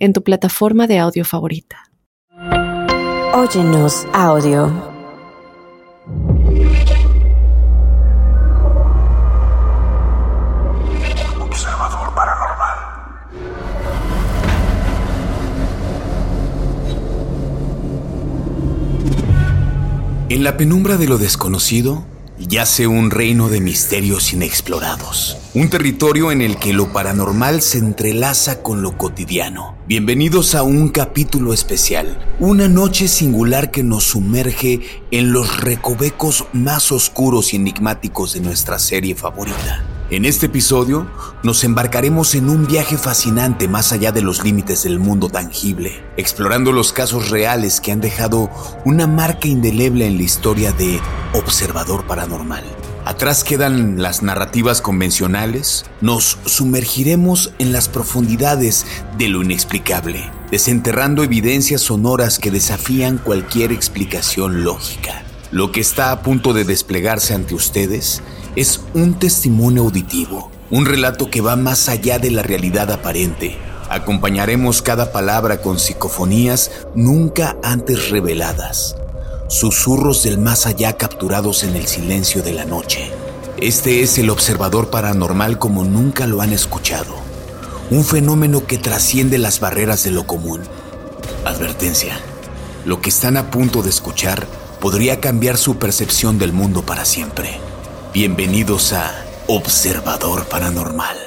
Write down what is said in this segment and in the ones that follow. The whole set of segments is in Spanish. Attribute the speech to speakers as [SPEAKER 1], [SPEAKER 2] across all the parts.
[SPEAKER 1] en tu plataforma de audio favorita.
[SPEAKER 2] Óyenos audio.
[SPEAKER 3] Observador paranormal. En la penumbra de lo desconocido, yace un reino de misterios inexplorados. Un territorio en el que lo paranormal se entrelaza con lo cotidiano. Bienvenidos a un capítulo especial, una noche singular que nos sumerge en los recovecos más oscuros y enigmáticos de nuestra serie favorita. En este episodio nos embarcaremos en un viaje fascinante más allá de los límites del mundo tangible, explorando los casos reales que han dejado una marca indeleble en la historia de Observador Paranormal. Atrás quedan las narrativas convencionales, nos sumergiremos en las profundidades de lo inexplicable, desenterrando evidencias sonoras que desafían cualquier explicación lógica. Lo que está a punto de desplegarse ante ustedes es un testimonio auditivo, un relato que va más allá de la realidad aparente. Acompañaremos cada palabra con psicofonías nunca antes reveladas, susurros del más allá capturados en el silencio de la noche. Este es el observador paranormal como nunca lo han escuchado, un fenómeno que trasciende las barreras de lo común. Advertencia, lo que están a punto de escuchar podría cambiar su percepción del mundo para siempre. Bienvenidos a Observador Paranormal.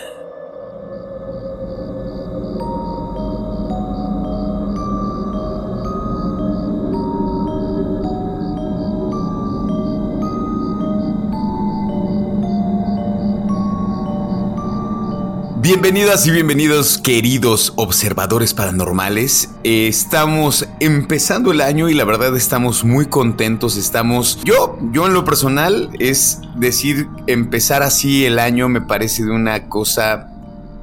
[SPEAKER 3] Bienvenidas y bienvenidos queridos observadores paranormales. Estamos empezando el año y la verdad estamos muy contentos. Estamos, yo, yo en lo personal es decir, empezar así el año me parece de una cosa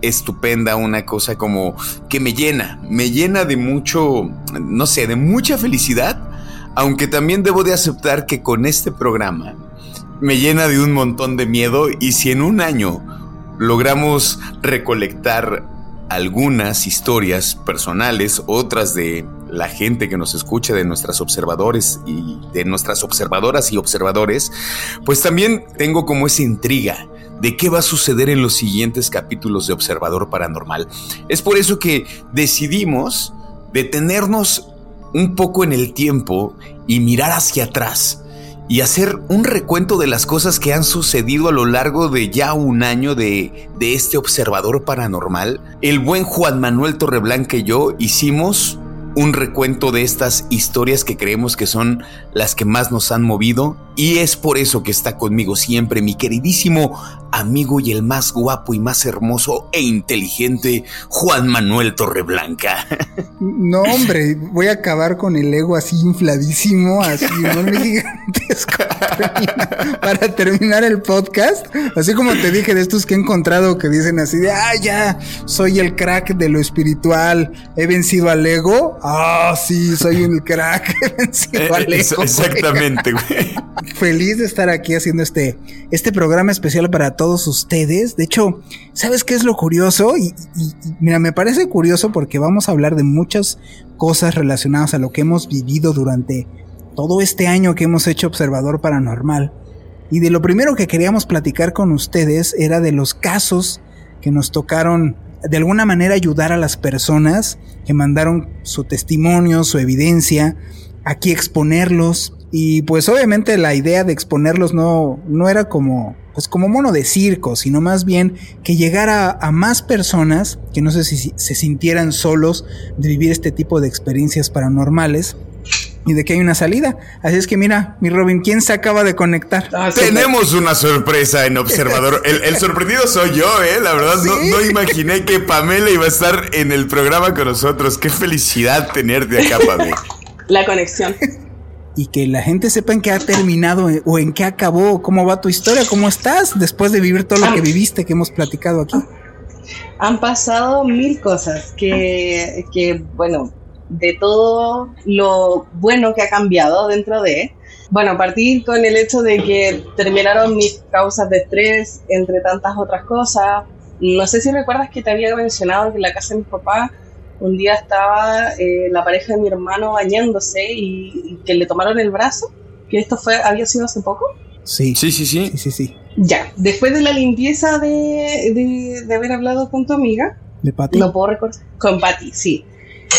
[SPEAKER 3] estupenda, una cosa como que me llena, me llena de mucho, no sé, de mucha felicidad, aunque también debo de aceptar que con este programa me llena de un montón de miedo y si en un año logramos recolectar algunas historias personales, otras de la gente que nos escucha, de nuestras observadores y de nuestras observadoras y observadores, pues también tengo como esa intriga de qué va a suceder en los siguientes capítulos de Observador Paranormal. Es por eso que decidimos detenernos un poco en el tiempo y mirar hacia atrás y hacer un recuento de las cosas que han sucedido a lo largo de ya un año de, de este observador paranormal. El buen Juan Manuel Torreblanca y yo hicimos un recuento de estas historias que creemos que son las que más nos han movido y es por eso que está conmigo siempre mi queridísimo amigo y el más guapo y más hermoso e inteligente Juan Manuel Torreblanca.
[SPEAKER 4] No, hombre, voy a acabar con el ego así infladísimo, así enorme gigantesco para terminar el podcast. Así como te dije de estos que he encontrado que dicen así de, ah, ya, soy el crack de lo espiritual, he vencido al ego. Ah, sí, soy un crack, he vencido al
[SPEAKER 3] Eh,
[SPEAKER 4] ego.
[SPEAKER 3] Exactamente, güey.
[SPEAKER 4] Feliz de estar aquí haciendo este, este programa especial para todos ustedes. De hecho, ¿sabes qué es lo curioso? Y, y- y, mira, me parece curioso porque vamos a hablar de muchas cosas relacionadas a lo que hemos vivido durante todo este año que hemos hecho Observador Paranormal. Y de lo primero que queríamos platicar con ustedes era de los casos que nos tocaron de alguna manera ayudar a las personas que mandaron su testimonio, su evidencia, aquí exponerlos. Y pues obviamente la idea de exponerlos no, no era como, pues como mono de circo, sino más bien que llegara a, más personas que no sé si se sintieran solos de vivir este tipo de experiencias paranormales. y de que hay una salida. Así es que mira, mi Robin, ¿quién se acaba de conectar?
[SPEAKER 3] Ah, Tenemos una sorpresa en Observador. El, sorprendido soy yo, ¿eh? La verdad, no, no, imaginé que Pamela iba a estar en el programa con nosotros. Qué felicidad tenerte acá, Pamela.
[SPEAKER 2] La conexión.
[SPEAKER 4] Y que la gente sepa en qué ha terminado eh, o en qué acabó, cómo va tu historia, cómo estás después de vivir todo lo que viviste que hemos platicado aquí.
[SPEAKER 2] Han pasado mil cosas que, que bueno, de todo lo bueno que ha cambiado dentro de. Bueno, partir con el hecho de que terminaron mis causas de estrés, entre tantas otras cosas. No sé si recuerdas que te había mencionado que en la casa de mi papá un día estaba eh, la pareja de mi hermano bañándose y, que le tomaron el brazo, que esto fue había sido hace poco.
[SPEAKER 3] Sí, sí, sí, sí.
[SPEAKER 4] sí, sí, sí.
[SPEAKER 2] Ya, después de la limpieza de, de, de haber hablado con tu amiga.
[SPEAKER 4] ¿De Pati?
[SPEAKER 2] No puedo recordar. Con Pati, sí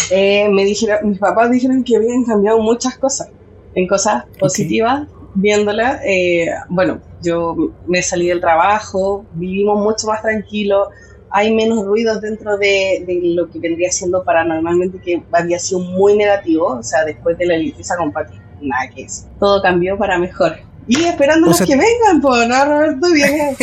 [SPEAKER 2] eh, me dijeron, mis papás dijeron que habían cambiado muchas cosas, en cosas positivas, viéndola. Eh, bueno, yo me salí del trabajo, vivimos mucho más tranquilo, hay menos ruidos dentro de, lo que vendría siendo paranormalmente, que había sido muy negativo, o sea, después de la limpieza con Pati, nada que es. Todo cambió para mejor. Y esperando a que vengan, pues, ¿no, Roberto? Viene,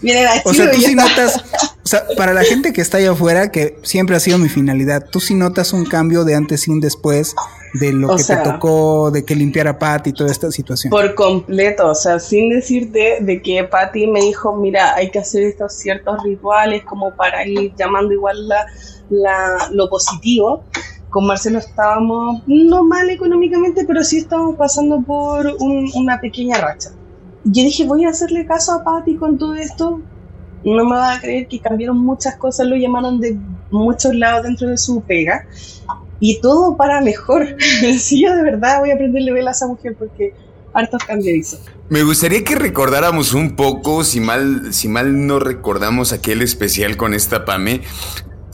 [SPEAKER 2] viene la
[SPEAKER 4] O sea, tú sí notas, sea, para la gente que está allá afuera, que siempre ha sido mi finalidad, tú sí notas un cambio de antes y un después de lo que te tocó, de que limpiara Patty toda esta situación.
[SPEAKER 2] Por completo, o sea, sin decirte de que Patty me dijo, mira, hay que hacer estos ciertos rituales como para ir llamando igual la, lo positivo. Con Marcelo estábamos no mal económicamente, pero sí estábamos pasando por una pequeña racha. Yo dije, voy a hacerle caso a Patty con todo esto, no me va a creer que cambiaron muchas cosas, lo llamaron de muchos lados dentro de su pega y todo para mejor. sí, yo de verdad voy a aprenderle a a esa mujer porque hartos cambios hizo.
[SPEAKER 3] Me gustaría que recordáramos un poco, si mal, si mal no recordamos aquel especial con esta Pame.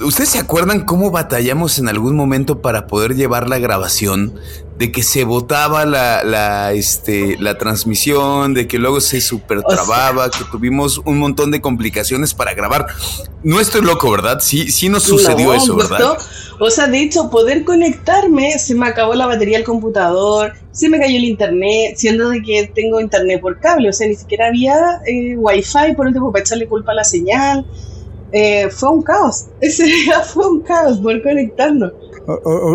[SPEAKER 3] ¿Ustedes se acuerdan cómo batallamos en algún momento para poder llevar la grabación de que se botaba la, la, este, la transmisión, de que luego se super trababa, que tuvimos un montón de complicaciones para grabar. No estoy loco, ¿verdad? Sí, sí nos sucedió eso, ¿verdad?
[SPEAKER 2] O sea, de hecho, poder conectarme, se me acabó la batería del computador, se me cayó el internet, siendo de que tengo internet por cable, o sea, ni siquiera había eh, wifi, por último, para echarle culpa a la señal. Eh, fue un caos, ese día fue un caos por conectarnos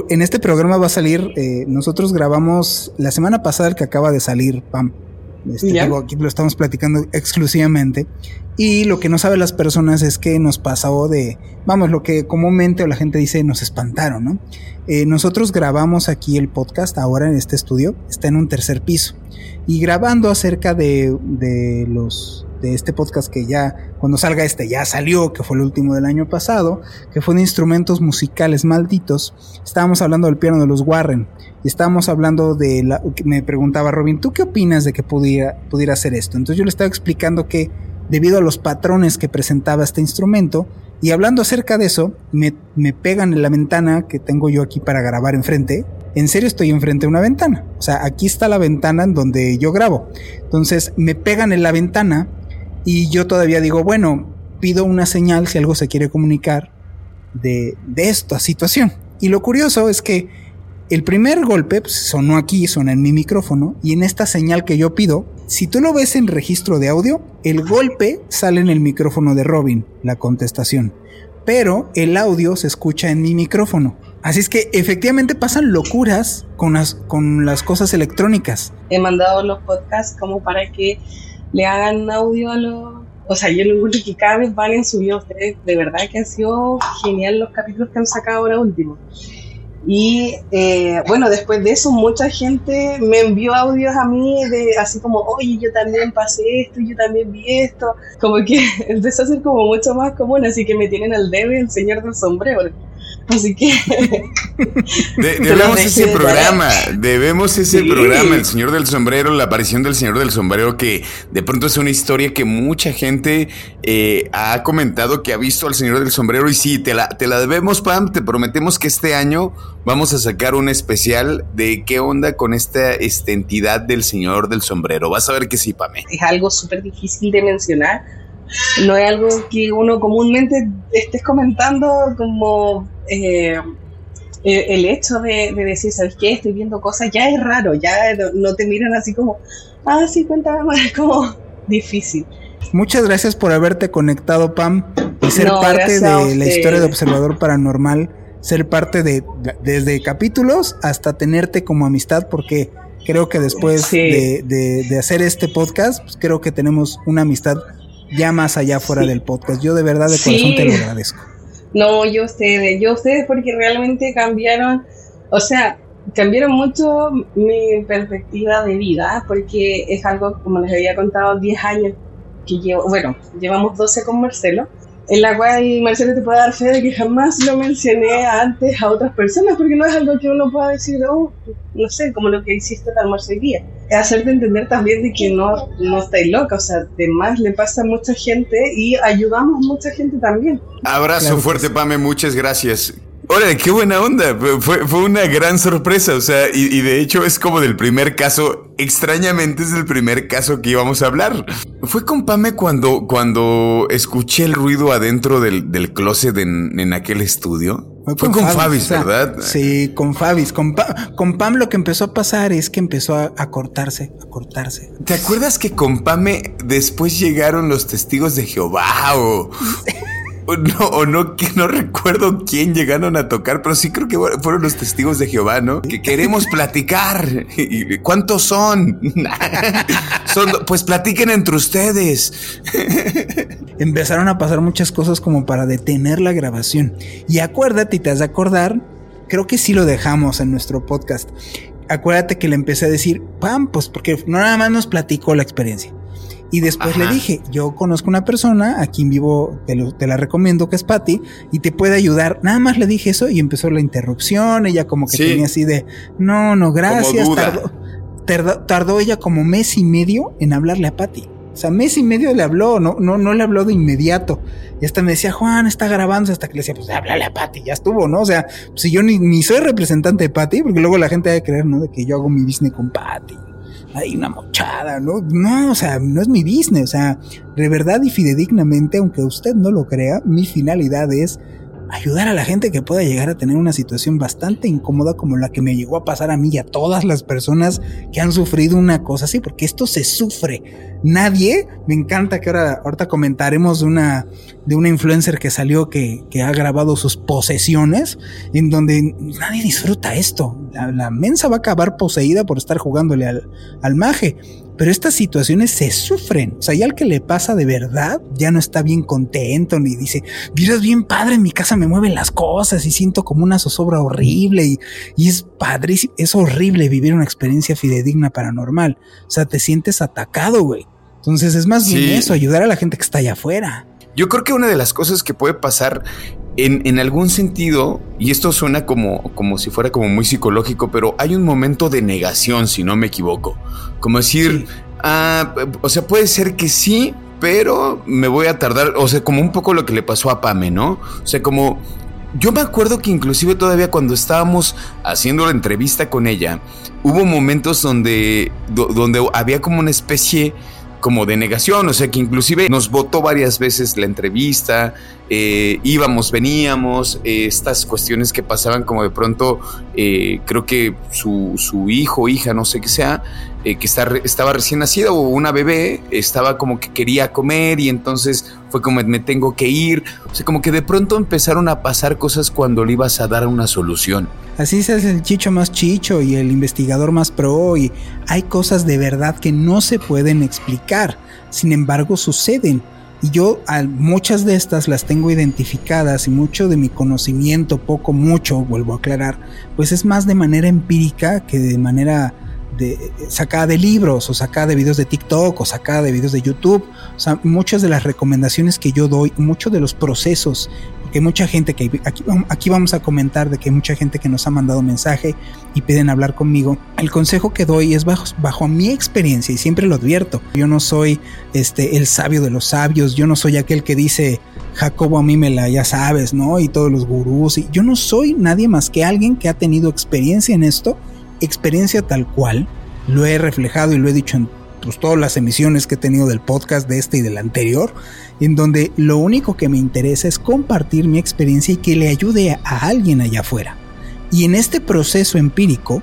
[SPEAKER 4] en este programa va a salir, eh, nosotros grabamos la semana pasada el que acaba de salir, Pam. Este, aquí lo estamos platicando exclusivamente. Y lo que no saben las personas es que nos pasó de, vamos, lo que comúnmente la gente dice, nos espantaron, ¿no? Eh, nosotros grabamos aquí el podcast ahora en este estudio, está en un tercer piso. Y grabando acerca de, de los de este podcast que ya, cuando salga este, ya salió, que fue el último del año pasado, que fue de instrumentos musicales malditos, estábamos hablando del piano de los Warren estábamos hablando de la, me preguntaba Robin, ¿tú qué opinas de que pudiera, pudiera hacer esto? Entonces yo le estaba explicando que debido a los patrones que presentaba este instrumento, y hablando acerca de eso, me, me, pegan en la ventana que tengo yo aquí para grabar enfrente. En serio estoy enfrente de una ventana. O sea, aquí está la ventana en donde yo grabo. Entonces me pegan en la ventana y yo todavía digo, bueno, pido una señal si algo se quiere comunicar de, de esta situación. Y lo curioso es que el primer golpe pues, sonó aquí, suena en mi micrófono, y en esta señal que yo pido, si tú lo ves en registro de audio, el golpe sale en el micrófono de Robin, la contestación. Pero el audio se escucha en mi micrófono. Así es que efectivamente pasan locuras con las, con las cosas electrónicas.
[SPEAKER 2] He mandado los podcasts como para que le hagan audio a los... O sea, yo lo encuentro que cada vez van en subido ustedes. De verdad que han sido genial los capítulos que han sacado ahora último. Y eh, bueno, después de eso, mucha gente me envió audios a mí de así como, oye, yo también pasé esto, yo también vi esto. Como que empezó a ser como mucho más común, así que me tienen al debe el señor del sombrero. Así que.
[SPEAKER 3] debemos ese programa, debemos ese programa, El Señor del Sombrero, la aparición del Señor del Sombrero, que de pronto es una historia que mucha gente eh, ha comentado que ha visto al Señor del Sombrero. Y sí, te la, te la debemos, Pam. Te prometemos que este año vamos a sacar un especial de qué onda con esta, esta entidad del Señor del Sombrero. Vas a ver que sí, Pame.
[SPEAKER 2] Es algo súper difícil de mencionar. No es algo que uno comúnmente estés comentando como eh, eh, el hecho de, decir, ¿sabes qué? Estoy viendo cosas, ya es raro, ya no, te miran así como, ah, sí, cuéntame más, es como difícil.
[SPEAKER 4] Muchas gracias por haberte conectado, Pam, y ser parte de la historia de Observador Paranormal, ser parte de desde capítulos hasta tenerte como amistad, porque creo que después de, hacer este podcast, pues creo que tenemos una amistad ya más allá fuera del podcast. Yo de verdad de corazón te lo agradezco.
[SPEAKER 2] No, yo ustedes, yo ustedes porque realmente cambiaron, o sea, cambiaron mucho mi perspectiva de vida, porque es algo, como les había contado, 10 años que llevo, bueno, llevamos 12 con Marcelo, en la cual Marcelo te puede dar fe de que jamás lo mencioné antes a otras personas, porque no es algo que uno pueda decir, oh, no sé, como lo que hiciste tal almuerzo día. Es hacerte entender también de que no, no estáis loca, o sea, además le pasa a mucha gente y ayudamos a mucha gente también.
[SPEAKER 3] Abrazo fuerte, Pame, muchas gracias. Órale, qué buena onda. Fue, fue una gran sorpresa. O sea, y, de hecho es como del primer caso. Extrañamente es el primer caso que íbamos a hablar. Fue con Pame cuando, cuando escuché el ruido adentro del, del closet en, aquel estudio. Fue con, Fabis, ¿verdad?
[SPEAKER 4] Sí, con Fabis. Con, con Pam lo que empezó a pasar es que empezó a, a, cortarse, a cortarse.
[SPEAKER 3] ¿Te acuerdas que con Pame después llegaron los testigos de Jehová o... no, o no, que no recuerdo quién llegaron a tocar, pero sí creo que fueron los testigos de Jehová, ¿no? Que queremos platicar. ¿Cuántos son? son pues platiquen entre ustedes.
[SPEAKER 4] Empezaron a pasar muchas cosas como para detener la grabación. Y acuérdate, y te has de acordar, creo que sí lo dejamos en nuestro podcast. Acuérdate que le empecé a decir, pam, pues porque no nada más nos platicó la experiencia y después le dije, yo conozco una persona, aquí en vivo te, la recomiendo, que es Patty, y te puede ayudar. Nada más le dije eso y empezó la interrupción, ella como que tenía así de, no, no, gracias. Tardó, tardó, ella como mes y medio en hablarle a Patty. O sea, mes y medio le habló, no, no, no le habló de inmediato. Y hasta me decía, Juan, está grabando, hasta que le decía, pues háblale a Patty, ya estuvo, ¿no? O sea, si yo ni, ni soy representante de Patty, porque luego la gente va a creer, ¿no? De que yo hago mi business con Patty hay una mochada, ¿no? No, o sea, no es mi business, o sea, de verdad y fidedignamente, aunque usted no lo crea, mi finalidad es ayudar a la gente que pueda llegar a tener una situación bastante incómoda como la que me llegó a pasar a mí y a todas las personas que han sufrido una cosa así, porque esto se sufre. Nadie, me encanta que ahora, ahorita comentaremos de una, de una influencer que salió que, que ha grabado sus posesiones, en donde nadie disfruta esto. La, mensa va a acabar poseída por estar jugándole al, al maje. Pero estas situaciones se sufren. O sea, ya al que le pasa de verdad, ya no está bien contento, ni dice, miras bien padre, en mi casa me mueven las cosas y siento como una zozobra horrible y, y es padrísimo, es horrible vivir una experiencia fidedigna paranormal. O sea, te sientes atacado, güey. Entonces es más bien eso, ayudar a la gente que está allá afuera.
[SPEAKER 3] Yo creo que una de las cosas que puede pasar en, en, algún sentido, y esto suena como, como si fuera como muy psicológico, pero hay un momento de negación, si no me equivoco. Como decir, ah, o sea, puede ser que sí, pero me voy a tardar, o sea, como un poco lo que le pasó a Pame, ¿no? O sea, como yo me acuerdo que inclusive todavía cuando estábamos haciendo la entrevista con ella, hubo momentos donde, donde había como una especie como de negación, o sea que inclusive nos votó varias veces la entrevista, eh, íbamos, veníamos, eh, estas cuestiones que pasaban como de pronto, eh, creo que su, su hijo, hija, no sé qué sea, que está, estaba recién nacida o una bebé, estaba como que quería comer y entonces fue como me tengo que ir, o sea, como que de pronto empezaron a pasar cosas cuando le ibas a dar una solución.
[SPEAKER 4] Así es el chicho más chicho y el investigador más pro y hay cosas de verdad que no se pueden explicar, sin embargo suceden y yo muchas de estas las tengo identificadas y mucho de mi conocimiento, poco, mucho, vuelvo a aclarar, pues es más de manera empírica que de manera de, sacada de libros o sacada de videos de TikTok o sacada de videos de YouTube. O sea, muchas de las recomendaciones que yo doy, muchos de los procesos que mucha gente que aquí, vamos a comentar de que mucha gente que nos ha mandado mensaje y piden hablar conmigo. El consejo que doy es bajo, bajo mi experiencia y siempre lo advierto. Yo no soy este el sabio de los sabios, yo no soy aquel que dice Jacobo a mí me la ya sabes, ¿no? Y todos los gurús y yo no soy nadie más que alguien que ha tenido experiencia en esto, experiencia tal cual. Lo he reflejado y lo he dicho en pues, todas las emisiones que he tenido del podcast de este y del anterior en donde lo único que me interesa es compartir mi experiencia y que le ayude a alguien allá afuera. Y en este proceso empírico,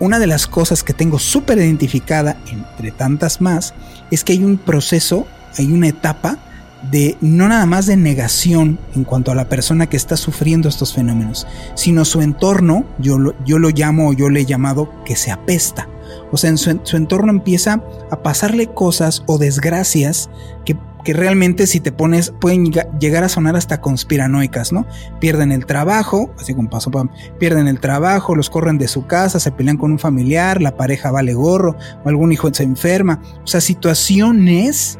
[SPEAKER 4] una de las cosas que tengo súper identificada, entre tantas más, es que hay un proceso, hay una etapa de no nada más de negación en cuanto a la persona que está sufriendo estos fenómenos, sino su entorno, yo lo, yo lo llamo o yo le he llamado que se apesta. O sea, en su, entorno empieza a pasarle cosas o desgracias que que realmente si te pones pueden llegar a sonar hasta conspiranoicas, ¿no? Pierden el trabajo, así como pasó, pierden el trabajo, los corren de su casa, se pelean con un familiar, la pareja vale gorro, o algún hijo se enferma, o sea, situaciones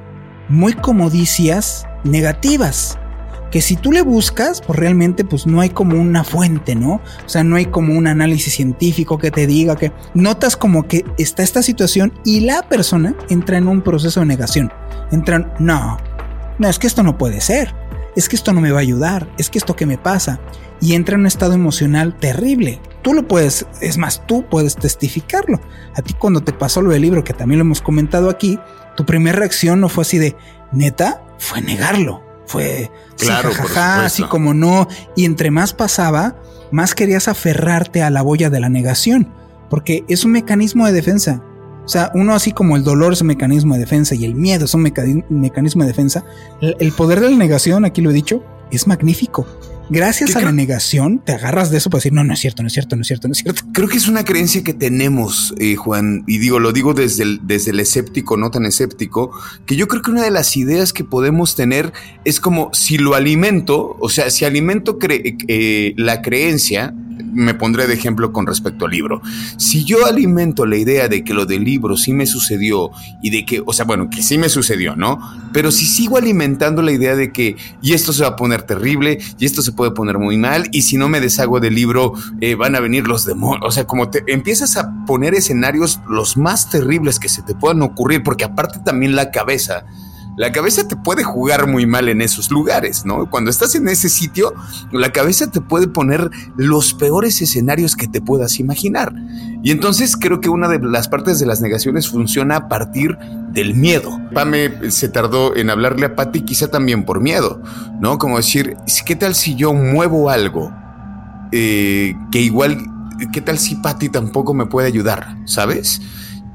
[SPEAKER 4] muy comodicias, negativas, que si tú le buscas, pues realmente pues no hay como una fuente, ¿no? O sea, no hay como un análisis científico que te diga que notas como que está esta situación y la persona entra en un proceso de negación entran, no, no, es que esto no puede ser, es que esto no me va a ayudar, es que esto que me pasa, y entra en un estado emocional terrible. Tú lo puedes, es más, tú puedes testificarlo. A ti cuando te pasó lo del libro, que también lo hemos comentado aquí, tu primera reacción no fue así de, neta, fue negarlo. Fue,
[SPEAKER 3] claro,
[SPEAKER 4] así como no. Y entre más pasaba, más querías aferrarte a la boya de la negación, porque es un mecanismo de defensa. O sea, uno así como el dolor es un mecanismo de defensa y el miedo es un mecanismo de defensa, el poder de la negación, aquí lo he dicho, es magnífico. Gracias a la negación te agarras de eso para decir, no, no es cierto, no es cierto, no es cierto, no es cierto.
[SPEAKER 3] Creo que es una creencia que tenemos, eh, Juan, y digo, lo digo desde el, desde el escéptico, no tan escéptico, que yo creo que una de las ideas que podemos tener es como si lo alimento, o sea, si alimento eh, la creencia, me pondré de ejemplo con respecto al libro. Si yo alimento la idea de que lo del libro sí me sucedió y de que, o sea, bueno, que sí me sucedió, ¿no? Pero si sigo alimentando la idea de que, y esto se va a poner terrible, y esto se puede poner muy mal, y si no me deshago del libro, eh, van a venir los demonios. O sea, como te empiezas a poner escenarios los más terribles que se te puedan ocurrir, porque aparte también la cabeza la cabeza te puede jugar muy mal en esos lugares, ¿no? Cuando estás en ese sitio, la cabeza te puede poner los peores escenarios que te puedas imaginar. Y entonces creo que una de las partes de las negaciones funciona a partir del miedo. Pame se tardó en hablarle a Patty quizá también por miedo, ¿no? Como decir, ¿qué tal si yo muevo algo eh, que igual, ¿qué tal si Patty tampoco me puede ayudar? ¿Sabes?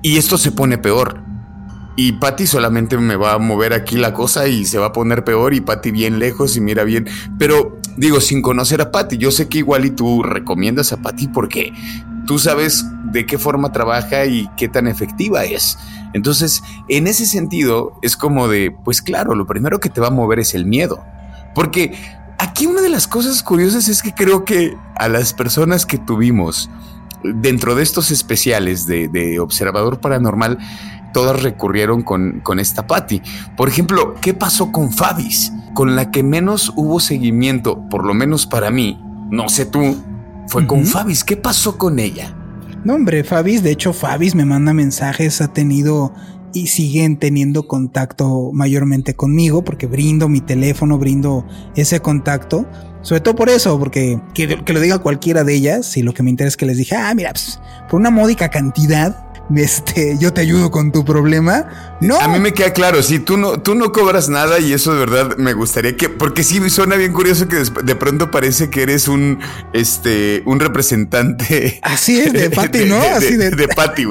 [SPEAKER 3] Y esto se pone peor y Patty solamente me va a mover aquí la cosa y se va a poner peor y Patty bien lejos y mira bien. Pero digo, sin conocer a Patty, yo sé que igual y tú recomiendas a Patty porque tú sabes de qué forma trabaja y qué tan efectiva es. Entonces, en ese sentido, es como de, pues claro, lo primero que te va a mover es el miedo. Porque aquí una de las cosas curiosas es que creo que a las personas que tuvimos dentro de estos especiales de, de observador paranormal, todas recurrieron con, con esta Patty. Por ejemplo, ¿qué pasó con Fabis? Con la que menos hubo seguimiento, por lo menos para mí, no sé tú, fue con Fabis. ¿Qué pasó con ella?
[SPEAKER 4] No, hombre, Fabis, de hecho, Fabis me manda mensajes, ha tenido y siguen teniendo contacto mayormente conmigo, porque brindo mi teléfono, brindo ese contacto. Sobre todo por eso, porque que, lo diga cualquiera de ellas, y lo que me interesa es que les dije, ah, mira, pues, por una módica cantidad, este, yo te ayudo con tu problema. No.
[SPEAKER 3] A mí me queda claro, si tú no, tú no cobras nada y eso de verdad me gustaría que, porque sí suena bien curioso que de pronto parece que eres un, este, un representante.
[SPEAKER 4] Así es, de Pati, ¿no? Así
[SPEAKER 3] de, de, Pati.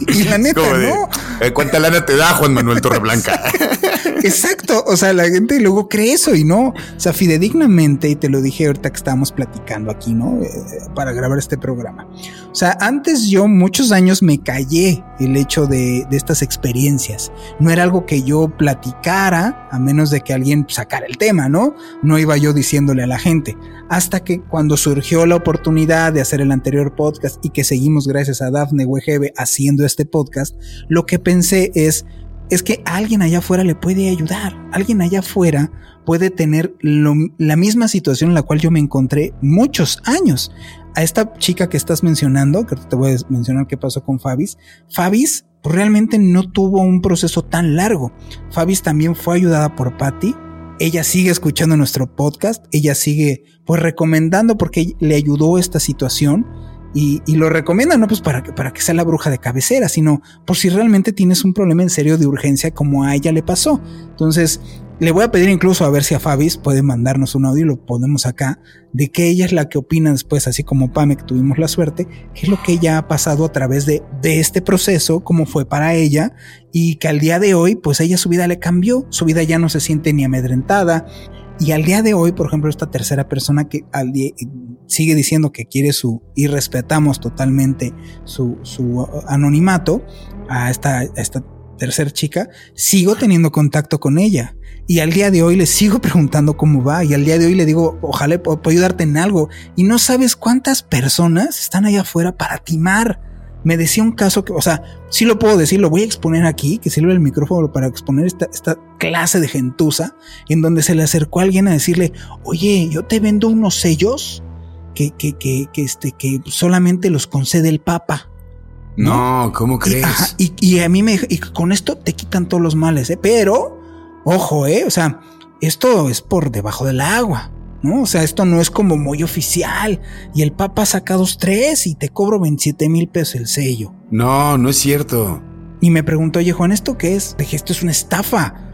[SPEAKER 4] Y la neta, ¿no?
[SPEAKER 3] Eh, ¿Cuánta lana te da Juan Manuel Torreblanca?
[SPEAKER 4] Exacto, o sea, la gente luego cree eso y no, o sea, fidedignamente, y te lo dije ahorita que estábamos platicando aquí, ¿no? Eh, para grabar este programa. O sea, antes yo muchos años me callé el hecho de, de estas experiencias. No era algo que yo platicara, a menos de que alguien sacara el tema, ¿no? No iba yo diciéndole a la gente. Hasta que cuando surgió la oportunidad de hacer el anterior podcast y que seguimos gracias a Dafne Wegebe haciendo este podcast, lo que pensé es, es que alguien allá afuera le puede ayudar. Alguien allá afuera puede tener la misma situación en la cual yo me encontré muchos años. A esta chica que estás mencionando, que te voy a mencionar qué pasó con Fabis, Fabis realmente no tuvo un proceso tan largo. Fabis también fue ayudada por Patty. Ella sigue escuchando nuestro podcast, ella sigue pues recomendando porque le ayudó esta situación y, lo recomiendan no pues para que, para que sea la bruja de cabecera, sino por si realmente tienes un problema en serio de urgencia como a ella le pasó. Entonces, Le voy a pedir incluso a ver si a Fabis puede mandarnos un audio y lo ponemos acá, de que ella es la que opina después, así como Pame, que tuvimos la suerte, qué es lo que ella ha pasado a través de, de este proceso, cómo fue para ella, y que al día de hoy, pues ella su vida le cambió, su vida ya no se siente ni amedrentada, y al día de hoy, por ejemplo, esta tercera persona que al sigue diciendo que quiere su, y respetamos totalmente su, su anonimato, a esta, a esta tercera chica, sigo teniendo contacto con ella. Y al día de hoy le sigo preguntando cómo va. Y al día de hoy le digo, ojalá puedo ayudarte en algo. Y no sabes cuántas personas están allá afuera para timar. Me decía un caso que, o sea, sí lo puedo decir, lo voy a exponer aquí, que sirve el micrófono para exponer esta, esta clase de gentuza, en donde se le acercó a alguien a decirle, oye, yo te vendo unos sellos que, que, que, que, este, que solamente los concede el Papa.
[SPEAKER 3] No, ¿cómo crees?
[SPEAKER 4] Y, y, a mí me y con esto te quitan todos los males, ¿eh? Pero Ojo, eh, o sea, esto es por debajo del agua, ¿no? O sea, esto no es como muy oficial. Y el Papa saca dos, tres y te cobro 27 mil pesos el sello.
[SPEAKER 3] No, no es cierto.
[SPEAKER 4] Y me preguntó, oye Juan, ¿esto qué es? Dije, esto es una estafa.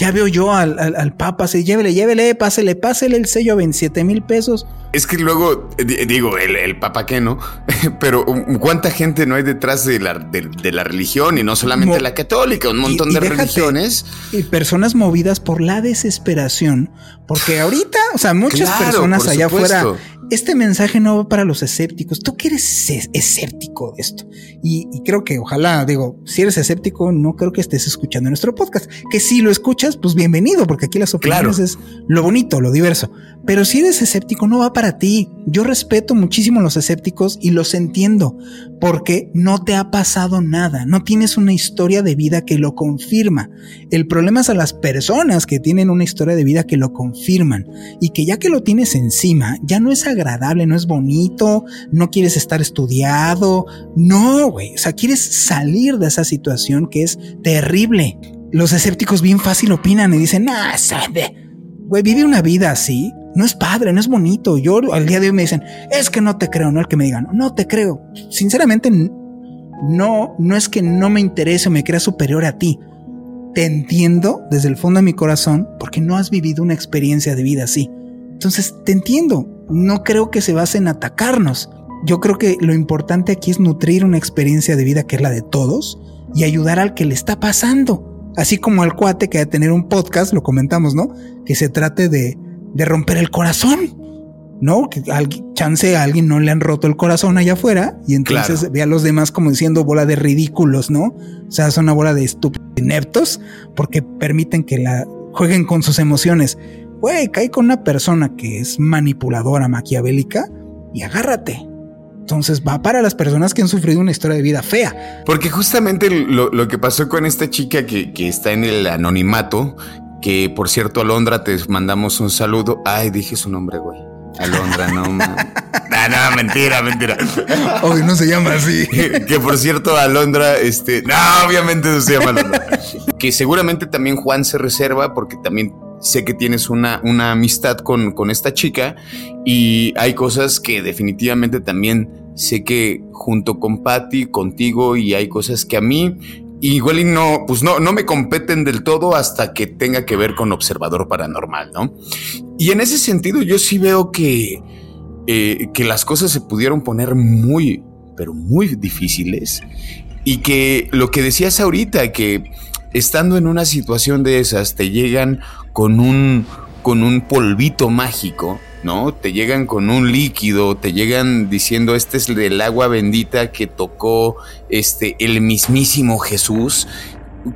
[SPEAKER 4] Ya veo yo al, al, Papa, se llévele, llévele, pásele, pásele el sello a 27 mil pesos.
[SPEAKER 3] Es que luego, digo, el, el Papa qué, ¿no? Pero um, ¿cuánta gente no hay detrás de la, de, la religión? Y no solamente la católica, un montón de religiones.
[SPEAKER 4] Y personas movidas por la desesperación. Porque ahorita, o sea, muchas personas allá afuera este mensaje no va para los escépticos. Tú que eres escéptico de esto. Y, creo que ojalá, digo, si eres escéptico, no creo que estés escuchando nuestro podcast. Que si lo escuchas, pues bienvenido, porque aquí las opiniones es lo bonito, lo diverso. Pero si eres escéptico, no va para ti. Yo respeto muchísimo a los escépticos y los entiendo, porque no te ha pasado nada, no tienes una historia de vida que lo confirma. El problema es a las personas que tienen una historia de vida que lo confirman y que ya que lo tienes encima, ya no es agradable, no es bonito, no quieres estar estudiado, no, güey, o sea, quieres salir de esa situación que es terrible. Los escépticos bien fácil opinan y dicen, ah, sabe, güey, vive una vida así, no es padre, no es bonito. Yo al día de hoy me dicen, es que no te creo, no el que me digan, no te creo. Sinceramente, no, no es que no me interese o me crea superior a ti. Te entiendo desde el fondo de mi corazón porque no has vivido una experiencia de vida así. Entonces, te entiendo. No creo que se base en atacarnos. Yo creo que lo importante aquí es nutrir una experiencia de vida que es la de todos y ayudar al que le está pasando. Así como al cuate que va a tener un podcast, lo comentamos, ¿no? Que se trate de, de romper el corazón. ¿no? Que alguien, chance a alguien no le han roto el corazón allá afuera y entonces ve a los demás como diciendo bola de ridículos, ¿no? O sea, son una bola de estúpidos ineptos porque permiten que la jueguen con sus emociones. Güey, cae con una persona que es manipuladora, maquiavélica y agárrate. Entonces va para las personas que han sufrido una historia de vida fea.
[SPEAKER 3] Porque justamente lo, que pasó con esta chica que, que está en el anonimato que por cierto, Alondra, te mandamos un saludo. Ay, dije su nombre, güey. Alondra, no, ah, no, mentira, mentira.
[SPEAKER 4] Hoy no se llama así.
[SPEAKER 3] que por cierto, Alondra, este, no, obviamente no se llama Alondra. que seguramente también Juan se reserva porque también sé que tienes una, una amistad con, con esta chica y hay cosas que definitivamente también sé que junto con Patty, contigo y hay cosas que a mí igual y no, pues no, no me competen del todo hasta que tenga que ver con observador paranormal, ¿no? Y en ese sentido yo sí veo que, eh, que las cosas se pudieron poner muy, pero muy difíciles y que lo que decías ahorita, que estando en una situación de esas te llegan con un, con un polvito mágico ¿no? Te llegan con un líquido, te llegan diciendo este es el agua bendita que tocó este el mismísimo Jesús.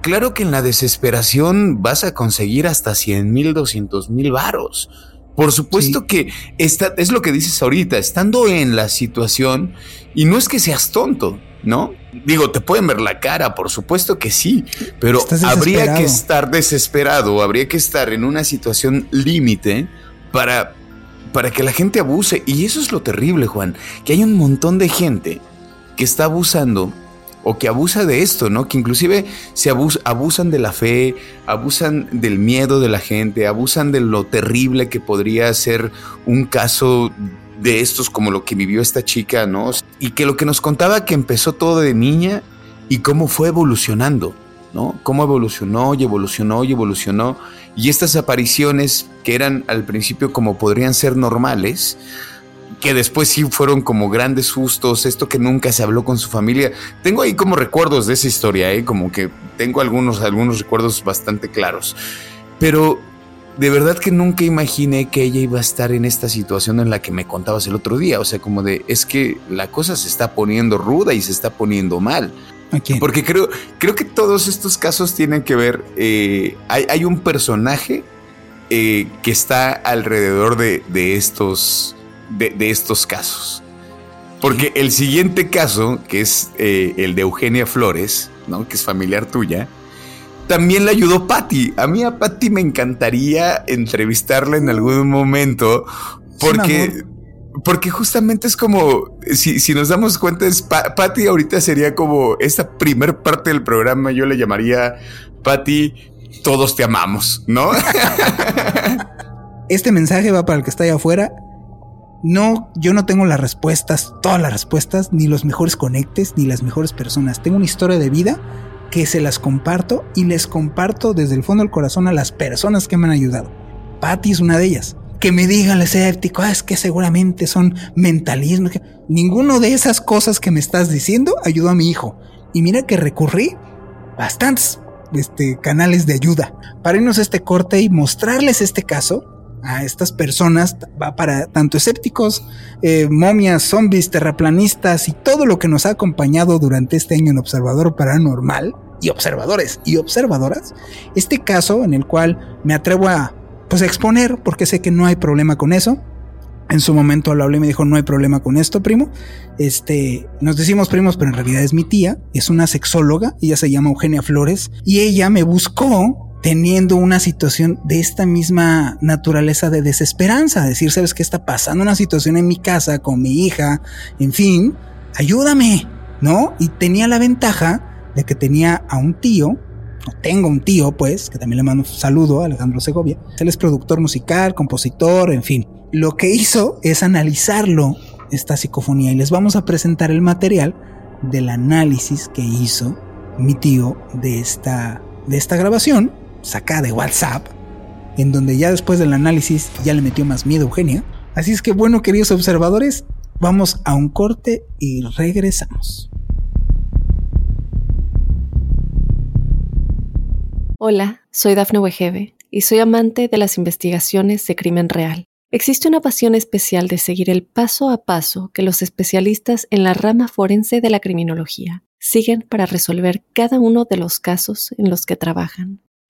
[SPEAKER 3] Claro que en la desesperación vas a conseguir hasta 100 mil, 200 mil varos. Por supuesto que esta, es lo que dices ahorita, estando en la situación, y no es que seas tonto, ¿no? Digo, te pueden ver la cara, por supuesto que sí, pero habría que estar desesperado, habría que estar en una situación límite para para que la gente abuse. Y eso es lo terrible, Juan, que hay un montón de gente que está abusando o que abusa de esto, ¿no? Que inclusive se abusan de la fe, abusan del miedo de la gente, abusan de lo terrible que podría ser un caso de estos como lo que vivió esta chica, ¿no? Y que lo que nos contaba que empezó todo de niña y cómo fue evolucionando. ¿no? Cómo evolucionó y evolucionó y evolucionó. Y estas apariciones que eran al principio como podrían ser normales, que después sí fueron como grandes sustos, esto que nunca se habló con su familia. Tengo ahí como recuerdos de esa historia, ¿eh? como que tengo algunos, algunos recuerdos bastante claros. Pero de verdad que nunca imaginé que ella iba a estar en esta situación en la que me contabas el otro día. O sea, como de, es que la cosa se está poniendo ruda y se está poniendo mal. Porque creo, creo que todos estos casos tienen que ver, eh, hay, un personaje eh, que está alrededor de, estos, de, estos casos. Porque el siguiente caso, que es eh, el de Eugenia Flores, ¿no? que es familiar tuya, también le ayudó Patty. A mí a Patty me encantaría entrevistarla en algún momento porque... porque justamente es como, si, nos damos cuenta, es Patty ahorita sería como esta primer parte del programa, yo le llamaría Patty, todos te amamos, ¿no?
[SPEAKER 4] este mensaje va para el que está allá afuera. No, yo no tengo las respuestas, todas las respuestas, ni los mejores conectes, ni las mejores personas. Tengo una historia de vida que se las comparto y les comparto desde el fondo del corazón a las personas que me han ayudado. Patty es una de ellas. Que me diga el escéptico, ah, es que seguramente son mentalismo. Ninguno de esas cosas que me estás diciendo ayudó a mi hijo. Y mira que recurrí bastantes este, canales de ayuda para irnos a este corte y mostrarles este caso a estas personas, va para tanto escépticos, eh, momias, zombies, terraplanistas y todo lo que nos ha acompañado durante este año en Observador Paranormal y observadores y observadoras, este caso en el cual me atrevo a pues exponer porque sé que no hay problema con eso. En su momento lo hablé y me dijo, no hay problema con esto, primo. Este, nos decimos primos, pero en realidad es mi tía, es una sexóloga, ella se llama Eugenia Flores, y ella me buscó teniendo una situación de esta misma naturaleza de desesperanza, decir, ¿sabes qué está pasando? Una situación en mi casa con mi hija, en fin, ayúdame, ¿no? Y tenía la ventaja de que tenía a un tío, o tengo un tío, pues, que también le mando un saludo a Alejandro Segovia. Él es productor musical, compositor, en fin. Lo que hizo es analizarlo, esta psicofonía, y les vamos a presentar el material del análisis que hizo mi tío de esta, de esta grabación, sacada de WhatsApp, en donde ya después del análisis ya le metió más miedo a Eugenia. Así es que bueno, queridos observadores, vamos a un corte y regresamos.
[SPEAKER 1] Hola, soy Dafne Wegebe y soy amante de las investigaciones de crimen real. Existe una pasión especial de seguir el paso a paso que los especialistas en la rama forense de la criminología siguen para resolver cada uno de los casos en los que trabajan.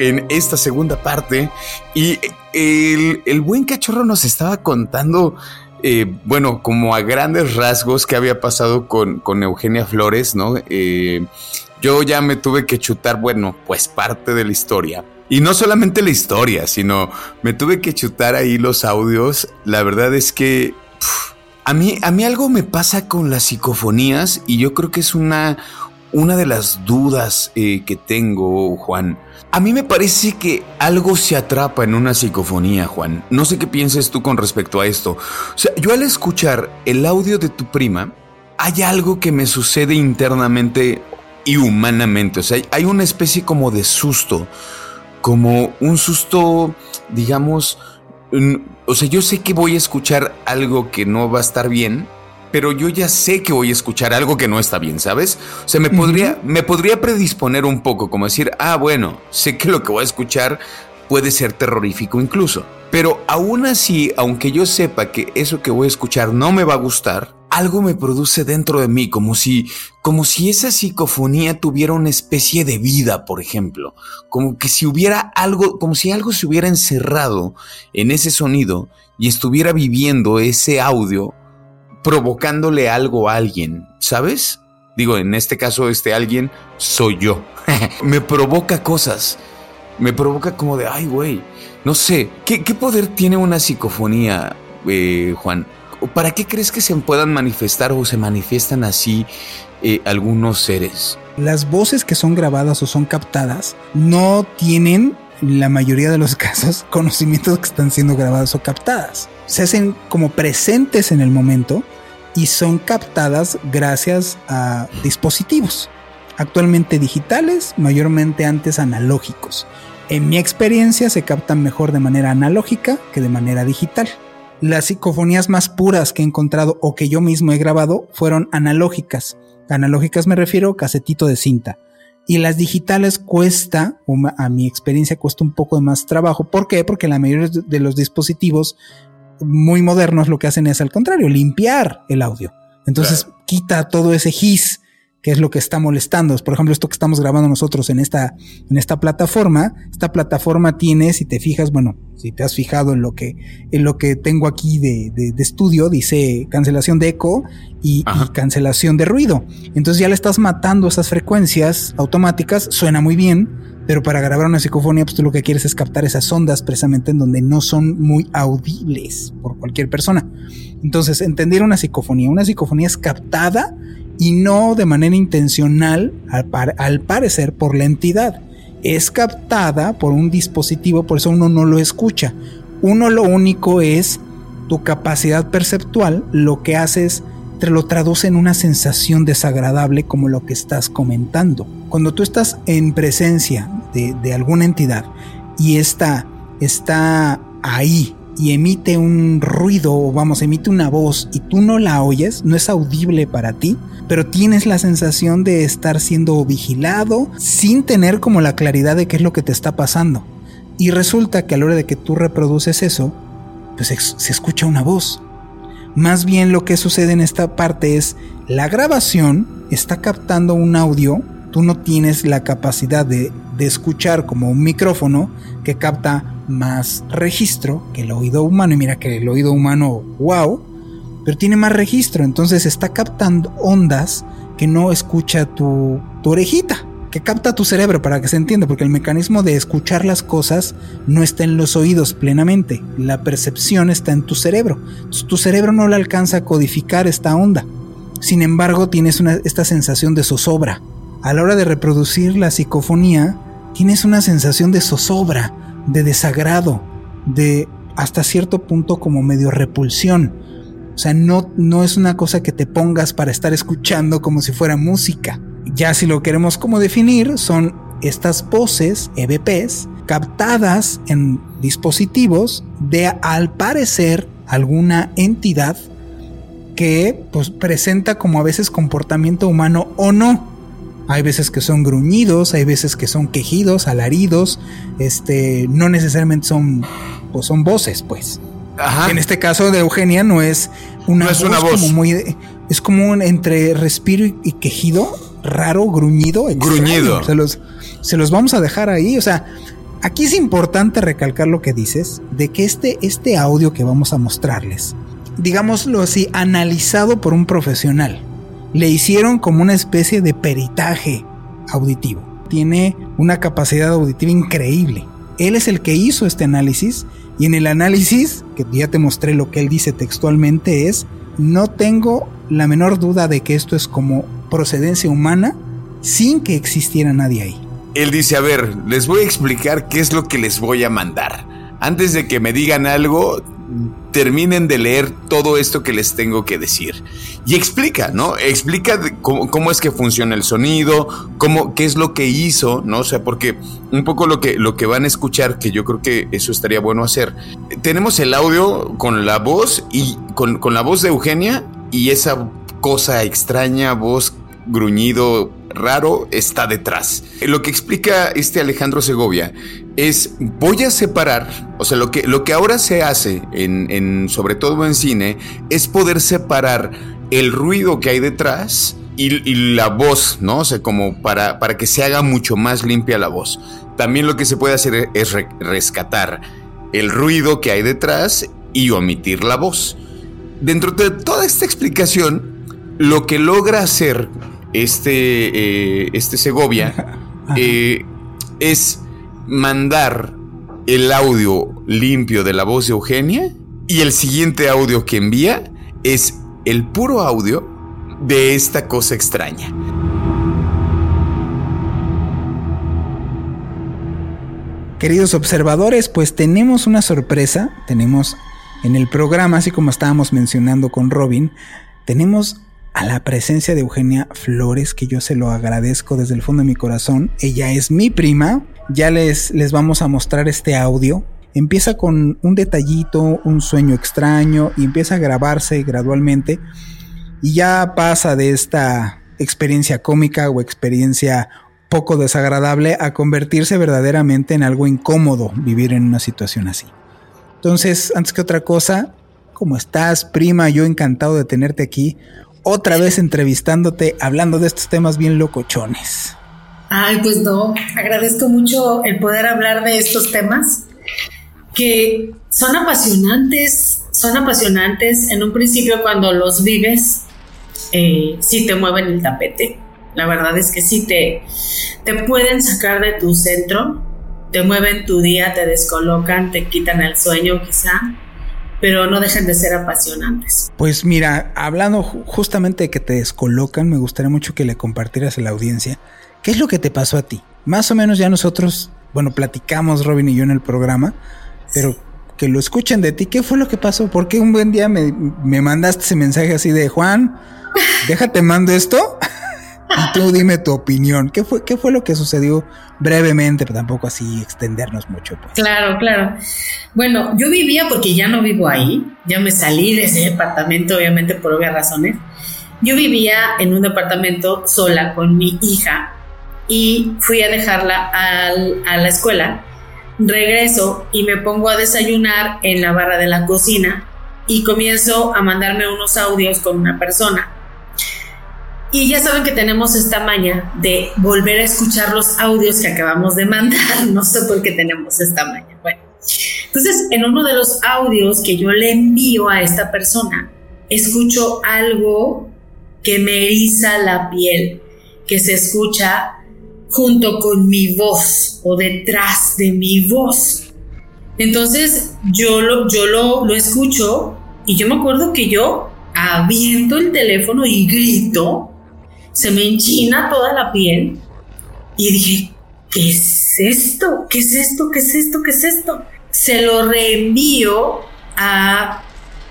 [SPEAKER 3] en esta segunda parte y el, buen cachorro nos estaba contando, eh, bueno, como a grandes rasgos qué había pasado con, Eugenia Flores, ¿no? Eh, yo ya me tuve que chutar, bueno, pues parte de la historia y no solamente la historia, sino me tuve que chutar ahí los audios. La verdad es que a, mí, a mí algo me pasa con las psicofonías y yo creo que es una, una de las dudas eh, que tengo, Juan. A mí me parece que algo se atrapa en una psicofonía, Juan. No sé qué pienses tú con respecto a esto. O sea, yo al escuchar el audio de tu prima, hay algo que me sucede internamente y humanamente. O sea, hay una especie como de susto como un susto, digamos, o sea, yo sé que voy a escuchar algo que no va a estar bien, pero yo ya sé que voy a escuchar algo que no está bien, ¿sabes? O sea, me podría, me podría predisponer un poco, como decir, ah, bueno, sé que lo que voy a escuchar puede ser terrorífico incluso. Pero aún así, aunque yo sepa que eso que voy a escuchar no me va a gustar, algo me produce dentro de mí, como si, como si esa psicofonía tuviera una especie de vida, por ejemplo, como que si hubiera algo, como si algo se hubiera encerrado en ese sonido y estuviera viviendo ese audio, provocándole algo a alguien, ¿sabes? Digo, en este caso, este alguien soy yo. me provoca cosas me provoca como de, ay, güey, no sé, ¿qué, poder tiene una psicofonía, eh, Juan? ¿Para qué crees que se puedan manifestar o se manifiestan así eh, algunos seres?
[SPEAKER 4] Las voces que son grabadas o son captadas no tienen, en la mayoría de los casos, conocimientos que están siendo grabadas o captadas. Se hacen como presentes en el momento y son captadas gracias a dispositivos, actualmente digitales, mayormente antes analógicos. En mi experiencia se captan mejor de manera analógica que de manera digital. Las psicofonías más puras que he encontrado o que yo mismo he grabado fueron analógicas. Analógicas me refiero a casetito de cinta. Y las digitales cuesta, a mi experiencia cuesta un poco de más trabajo. ¿Por qué? Porque la mayoría de los dispositivos muy modernos lo que hacen es al contrario, limpiar el audio. Entonces quita todo ese hiss que es lo que está molestando. Por ejemplo, esto que estamos grabando nosotros en esta, en esta plataforma, esta plataforma tiene, si te fijas, bueno, si te has fijado en lo que, en lo que tengo aquí de, de, estudio, dice cancelación de eco y, y, cancelación de ruido. Entonces ya le estás matando esas frecuencias automáticas, suena muy bien, pero para grabar una psicofonía, pues tú lo que quieres es captar esas ondas precisamente en donde no son muy audibles por cualquier persona. Entonces, entender una psicofonía. Una psicofonía es captada y no de manera intencional, al, parecer, por la entidad. Es captada por un dispositivo, por eso uno no lo escucha. Uno lo único es tu capacidad perceptual, lo que haces te lo traduce en una sensación desagradable como lo que estás comentando. Cuando tú estás en presencia de, alguna entidad y está, está ahí y emite un ruido o vamos, emite una voz y tú no la oyes, no es audible para ti, pero tienes la sensación de estar siendo vigilado sin tener como la claridad de qué es lo que te está pasando. Y resulta que a la hora de que tú reproduces eso, pues se escucha una voz. Más bien lo que sucede en esta parte es la grabación está captando un audio, tú no tienes la capacidad de, escuchar como un micrófono que capta más registro que el oído humano. Y mira que el oído humano, wow, pero tiene más registro. Entonces está captando ondas que no escucha tu, tu orejita que capta tu cerebro para que se entienda, porque el mecanismo de escuchar las cosas no está en los oídos plenamente, la percepción está en tu cerebro. tu cerebro no le alcanza a codificar esta onda. Sin embargo, tienes esta sensación de zozobra. A la hora de reproducir la psicofonía, tienes una sensación de zozobra, de desagrado, de hasta cierto punto como medio repulsión. O sea, no, no es una cosa que te pongas para estar escuchando como si fuera música. Ya si lo queremos como definir, son estas voces EVPs captadas en dispositivos de al parecer alguna entidad que pues presenta como a veces comportamiento humano o no. Hay veces que son gruñidos, hay veces que son quejidos, alaridos, este, no necesariamente son, pues son voces, pues. En este caso de Eugenia no es una, voz, como muy, es como un entre respiro y quejido, raro, gruñido.
[SPEAKER 3] Gruñido.
[SPEAKER 4] Se los, se los vamos a dejar ahí. O sea, aquí es importante recalcar lo que dices, de que este, este audio que vamos a mostrarles, digámoslo así, analizado por un profesional, le hicieron como una especie de peritaje auditivo. Tiene una capacidad auditiva increíble. Él es el que hizo este análisis y en el análisis, que ya te mostré lo que él dice textualmente, es, no tengo la menor duda de que esto es como procedencia humana sin que existiera nadie ahí.
[SPEAKER 3] Él dice, a ver, les voy a explicar qué es lo que les voy a mandar. Antes de que me digan algo, terminen de leer todo esto que les tengo que decir. Y explica, ¿no? Explica cómo, es que funciona el sonido, cómo, qué es lo que hizo, ¿no? O sea, porque un poco lo que, lo que van a escuchar, que yo creo que eso estaría bueno hacer. Tenemos el audio con la voz y con, con la voz de Eugenia y esa cosa extraña, voz gruñido raro está detrás. Lo que explica este Alejandro Segovia es voy a separar, o sea, lo que, lo que ahora se hace en, sobre todo en cine es poder separar el ruido que hay detrás y, la voz, ¿no? O sea, como para, para que se haga mucho más limpia la voz. También lo que se puede hacer es rescatar el ruido que hay detrás y omitir la voz. Dentro de toda esta explicación, lo que logra hacer este, eh, este Segovia eh, es mandar el audio limpio de la voz de Eugenia y el siguiente audio que envía es el puro audio de esta cosa extraña.
[SPEAKER 4] Queridos observadores, pues tenemos una sorpresa, tenemos en el programa, así como estábamos mencionando con Robin, tenemos a la presencia de Eugenia Flores, que yo se lo agradezco desde el fondo de mi corazón. Ella es mi prima. Ya les, les vamos a mostrar este audio. Empieza con un detallito, un sueño extraño y empieza a grabarse gradualmente. Y ya pasa de esta experiencia cómica o experiencia poco desagradable a convertirse verdaderamente en algo incómodo vivir en una situación así. Entonces, antes que otra cosa, ¿cómo estás, prima? Yo encantado de tenerte aquí otra vez entrevistándote, hablando de estos temas bien locochones.
[SPEAKER 5] Ay, pues no, agradezco mucho el poder hablar de estos temas que son apasionantes, son apasionantes. En un principio cuando los vives, eh, sí te mueven el tapete. La verdad es que sí te, te pueden sacar de tu centro, te mueven tu día, te descolocan, te quitan el sueño quizá pero no dejen de ser apasionantes.
[SPEAKER 4] Pues mira, hablando justamente de que te descolocan, me gustaría mucho que le compartieras a la audiencia qué es lo que te pasó a ti. Más o menos ya nosotros, bueno, platicamos Robin y yo en el programa, pero que lo escuchen de ti, ¿qué fue lo que pasó? ¿Por qué un buen día me, me mandaste ese mensaje así de Juan? Déjate mando esto. Y tú dime tu opinión. ¿Qué fue, qué fue lo que sucedió brevemente, pero tampoco así extendernos mucho? Pues?
[SPEAKER 5] Claro, claro. Bueno, yo vivía porque ya no vivo ahí. Ya me salí de ese departamento, obviamente por obvias razones. Yo vivía en un departamento sola con mi hija y fui a dejarla a la escuela. Regreso y me pongo a desayunar en la barra de la cocina y comienzo a mandarme unos audios con una persona y ya saben que tenemos esta maña de volver a escuchar los audios que acabamos de mandar. No sé por qué tenemos esta maña. Bueno, entonces en uno de los audios que yo le envío a esta persona, escucho algo que me eriza la piel, que se escucha junto con mi voz o detrás de mi voz. Entonces yo lo, yo lo, lo escucho y yo me acuerdo que yo aviento el teléfono y grito se me enchina toda la piel y dije, ¿qué es esto? ¿Qué es esto? ¿Qué es esto? ¿Qué es esto? Se lo reenvío a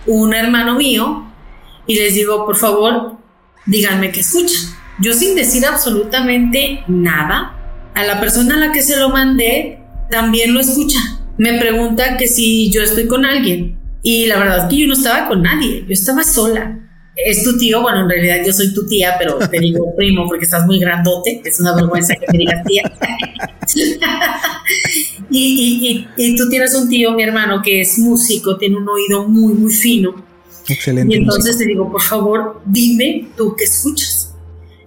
[SPEAKER 5] un hermano mío y les digo, por favor, díganme qué escuchan. Yo sin decir absolutamente nada, a la persona a la que se lo mandé también lo escucha. Me pregunta que si yo estoy con alguien. Y la verdad es que yo no estaba con nadie, yo estaba sola es tu tío, bueno, en realidad yo soy tu tía, pero te digo primo porque estás muy grandote, es una vergüenza que me digas tía. y, y, tú tienes un tío, mi hermano, que es músico, tiene un oído muy, muy fino.
[SPEAKER 4] Excelente.
[SPEAKER 5] Y entonces te digo, por favor, dime tú qué escuchas.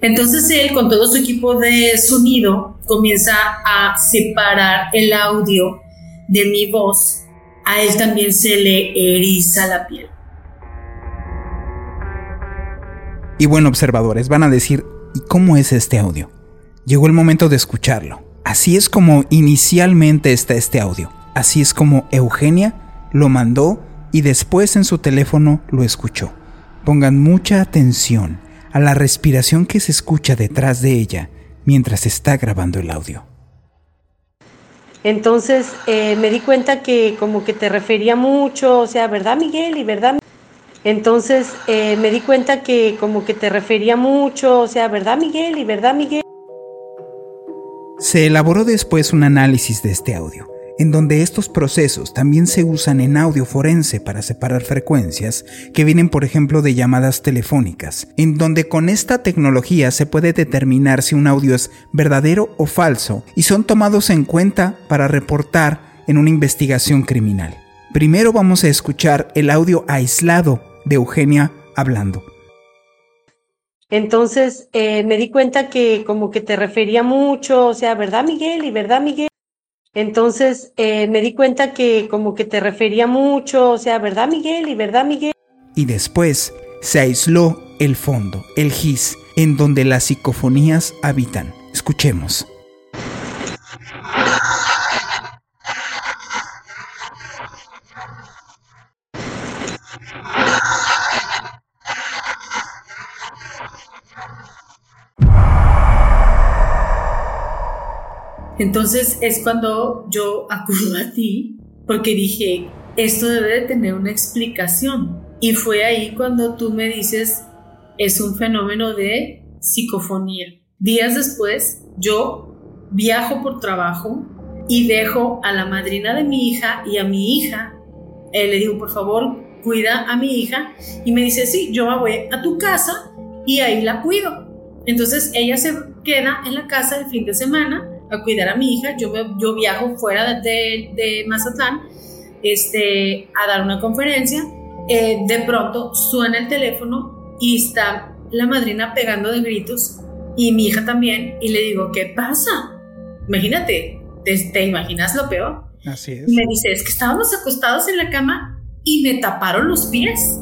[SPEAKER 5] Entonces él, con todo su equipo de sonido, comienza a separar el audio de mi voz. A él también se le eriza la piel.
[SPEAKER 4] Y bueno, observadores, van a decir, ¿y cómo es este audio? Llegó el momento de escucharlo. Así es como inicialmente está este audio. Así es como Eugenia lo mandó y después en su teléfono lo escuchó. Pongan mucha atención a la respiración que se escucha detrás de ella mientras está grabando el audio.
[SPEAKER 6] Entonces eh, me di cuenta que como que te refería mucho, o sea, ¿verdad Miguel? Y verdad entonces eh, me di cuenta que como que te refería mucho, o sea, ¿verdad Miguel? Y ¿verdad Miguel?
[SPEAKER 4] Se elaboró después un análisis de este audio, en donde estos procesos también se usan en audio forense para separar frecuencias que vienen por ejemplo de llamadas telefónicas, en donde con esta tecnología se puede determinar si un audio es verdadero o falso y son tomados en cuenta para reportar en una investigación criminal. Primero vamos a escuchar el audio aislado de Eugenia hablando.
[SPEAKER 6] Entonces eh, me di cuenta que como que te refería mucho, o sea, ¿verdad Miguel? Y ¿verdad Miguel? Entonces eh, me di cuenta que como que te refería mucho, o sea, ¿verdad Miguel? Y ¿verdad Miguel?
[SPEAKER 4] Y después se aisló el fondo, el gis, en donde las psicofonías habitan. Escuchemos.
[SPEAKER 5] Entonces es cuando yo acudo a ti porque dije, esto debe de tener una explicación. Y fue ahí cuando tú me dices, es un fenómeno de psicofonía. Días después, yo viajo por trabajo y dejo a la madrina de mi hija y a mi hija. Eh, le digo, por favor, cuida a mi hija. Y me dice, sí, yo voy a tu casa y ahí la cuido. Entonces ella se queda en la casa el fin de semana a cuidar a mi hija. Yo, me, yo viajo fuera de, de Mazatlán este, a dar una conferencia. Eh, de pronto suena el teléfono y está la madrina pegando de gritos y mi hija también. Y le digo, ¿qué pasa? Imagínate, ¿te, imaginas lo peor?
[SPEAKER 4] Así es.
[SPEAKER 5] me dice, es que estábamos acostados en la cama y me taparon los pies.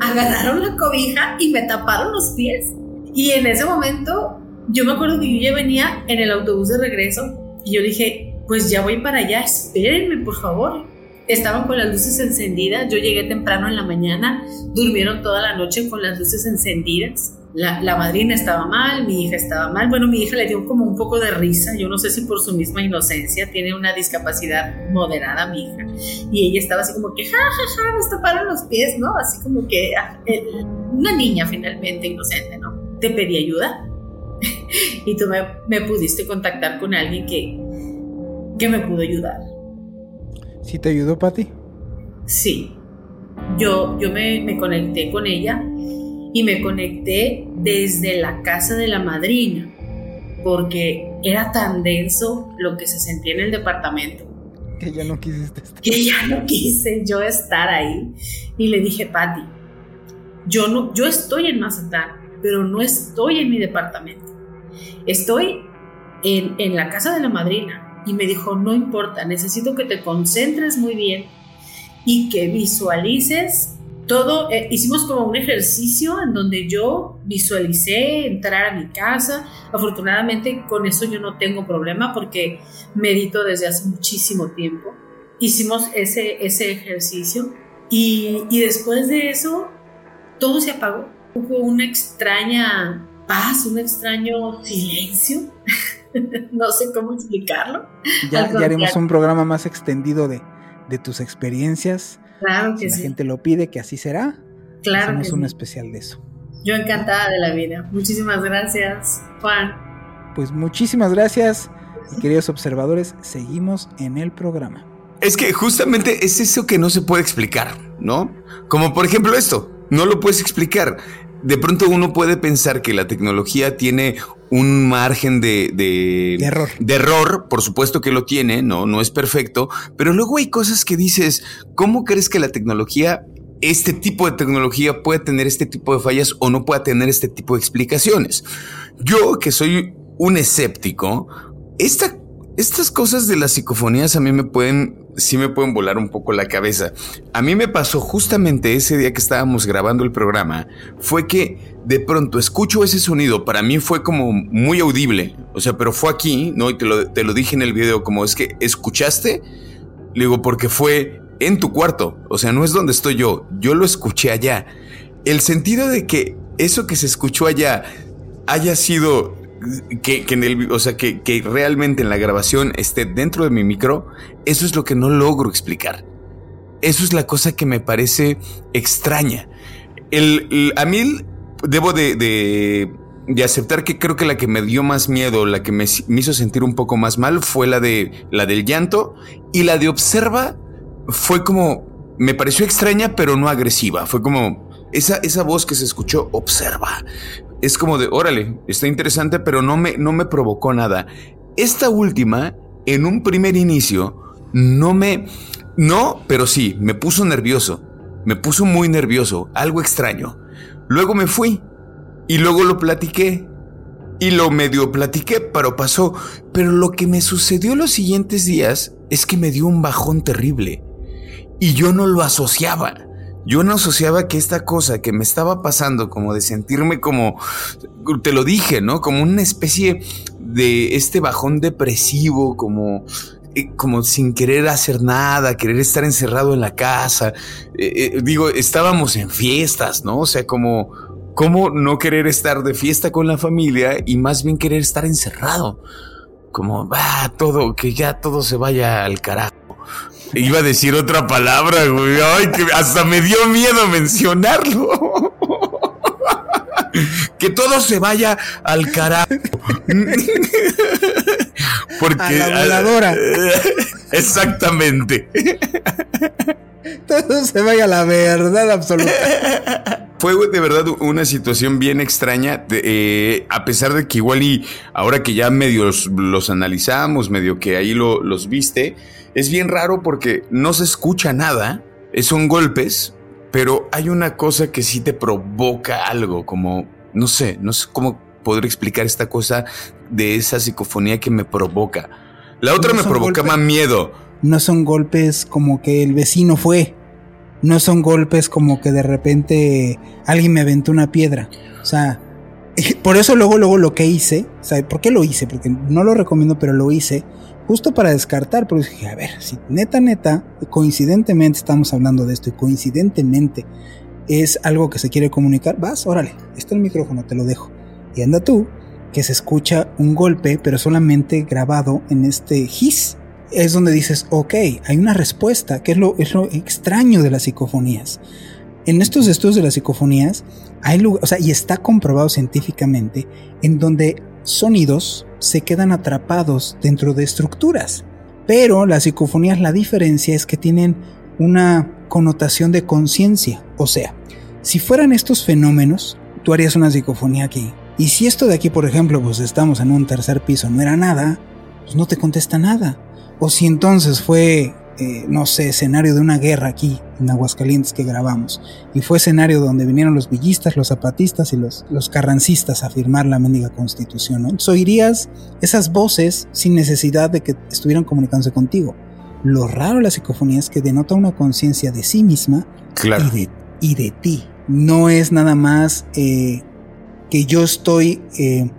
[SPEAKER 5] Agarraron la cobija y me taparon los pies. Y en ese momento, yo me acuerdo que yo ya venía en el autobús de regreso y yo dije, pues ya voy para allá, espérenme por favor. Estaban con las luces encendidas, yo llegué temprano en la mañana, durmieron toda la noche con las luces encendidas la, madrina estaba mal, mi hija estaba mal. Bueno, mi hija le dio como un poco de risa. Yo no sé si por su misma inocencia tiene una discapacidad moderada, mi hija. Y ella estaba así como que, ja, ja, ja, nos taparon los pies, ¿no? Así como que ah, eh, una niña finalmente inocente, ¿no? Te pedí ayuda y tú me, pudiste contactar con alguien que, que me pudo ayudar.
[SPEAKER 4] ¿Sí te ayudó, Patti?
[SPEAKER 5] Sí. Yo, yo me, me conecté con ella y me conecté desde la casa de la madrina, porque era tan denso lo que se sentía en el departamento.
[SPEAKER 4] Que ya no quisiste
[SPEAKER 5] estar. Que ya no quise yo estar ahí. Y le dije, Patti, yo, no, yo estoy en Mazatlán, pero no estoy en mi departamento. Estoy en, la casa de la madrina. Y me dijo, no importa, necesito que te concentres muy bien y que visualices todo, eh, hicimos como un ejercicio en donde yo visualicé entrar a mi casa. Afortunadamente con eso yo no tengo problema porque medito desde hace muchísimo tiempo. Hicimos ese, ese ejercicio y, y después de eso todo se apagó. Hubo una extraña paz, un extraño silencio. no sé cómo explicarlo.
[SPEAKER 4] Ya, ya haremos un programa más extendido de, de tus experiencias
[SPEAKER 5] Claro que
[SPEAKER 4] si la gente lo pide, que así será.
[SPEAKER 5] Claro.
[SPEAKER 4] Hacemos un especial de eso.
[SPEAKER 5] Yo encantada de la vida. Muchísimas gracias, Juan.
[SPEAKER 4] Pues muchísimas gracias, queridos observadores. Seguimos en el programa.
[SPEAKER 3] Es que justamente es eso que no se puede explicar, ¿no? Como por ejemplo esto, no lo puedes explicar. De pronto uno puede pensar que la tecnología tiene un margen de,
[SPEAKER 4] error.
[SPEAKER 3] De error, por supuesto que lo tiene, no, no es perfecto, pero luego hay cosas que dices, ¿cómo crees que la tecnología, este tipo de tecnología puede tener este tipo de fallas o no puede tener este tipo de explicaciones? Yo, que soy un escéptico, esta estas cosas de las psicofonías a mí me pueden, sí me pueden volar un poco la cabeza. A mí me pasó justamente ese día que estábamos grabando el programa, fue que de pronto escucho ese sonido, para mí fue como muy audible, o sea, pero fue aquí, ¿no? Y te lo, te lo dije en el video, como es que escuchaste, le digo, porque fue en tu cuarto, o sea, no es donde estoy yo, yo lo escuché allá. El sentido de que eso que se escuchó allá haya sido que, en el, o sea, que, que, realmente en la grabación esté dentro de mi micro, eso es lo que no logro explicar. Eso es la cosa que me parece extraña. El, a mí debo de, de, aceptar que creo que la que me dio más miedo, la que me, me, hizo sentir un poco más mal, fue la de la del llanto y la de observa fue como me pareció extraña pero no agresiva. Fue como esa, esa voz que se escuchó, observa es como de, órale, está interesante, pero no me, no me provocó nada. Esta última, en un primer inicio, no me... No, pero sí, me puso nervioso. Me puso muy nervioso, algo extraño. Luego me fui y luego lo platiqué. Y lo medio platiqué, pero pasó. Pero lo que me sucedió los siguientes días es que me dio un bajón terrible. Y yo no lo asociaba. Yo no asociaba que esta cosa que me estaba pasando, como de sentirme como, te lo dije, ¿no? Como una especie de este bajón depresivo, como, eh, como sin querer hacer nada, querer estar encerrado en la casa. Eh, eh, digo, estábamos en fiestas, ¿no? O sea, como, ¿cómo no querer estar de fiesta con la familia y más bien querer estar encerrado? como, va, todo, que ya todo se vaya al carajo. Iba a decir otra palabra, güey. Ay, que hasta me dio miedo mencionarlo. que todo se vaya al carajo. Porque.
[SPEAKER 4] A la voladora.
[SPEAKER 3] Exactamente.
[SPEAKER 4] Todo se vaya a la verdad absoluta.
[SPEAKER 3] Fue de verdad una situación bien extraña, eh, a pesar de que igual y ahora que ya medio los, analizamos, medio que ahí los viste, es bien raro porque no se escucha nada, eh, son golpes, pero hay una cosa que sí te provoca algo, como, no sé, no sé cómo poder explicar esta cosa de esa psicofonía que me provoca. La otra me provoca más miedo.
[SPEAKER 4] No son golpes como que el vecino fue. No son golpes como que de repente alguien me aventó una piedra. O sea, por eso luego, luego lo que hice, ¿sabe por qué lo hice? Porque no lo recomiendo, pero lo hice justo para descartar, porque dije, a ver, si neta, neta, coincidentemente estamos hablando de esto y coincidentemente es algo que se quiere comunicar, vas, órale, está el micrófono, te lo dejo. Y anda tú, que se escucha un golpe, pero solamente grabado en este his. Es donde dices, ok, hay una respuesta, que es lo, es lo extraño de las psicofonías. En estos estudios de las psicofonías, hay lugar, o sea, y está comprobado científicamente, en donde sonidos se quedan atrapados dentro de estructuras. Pero las psicofonías, la diferencia es que tienen una connotación de conciencia. O sea, si fueran estos fenómenos, tú harías una psicofonía aquí. Y si esto de aquí, por ejemplo, pues estamos en un tercer piso, no era nada, pues no te contesta nada. O si entonces fue eh, no sé, escenario de una guerra aquí en Aguascalientes que grabamos. Y fue escenario donde vinieron los villistas, los zapatistas y los, los carrancistas a firmar la mendiga constitución. ¿no? Entonces oirías esas voces sin necesidad de que estuvieran comunicándose contigo. Lo raro de la psicofonía es que denota una conciencia de sí misma y, de, y, de, ti. No es nada más eh, que yo estoy eh,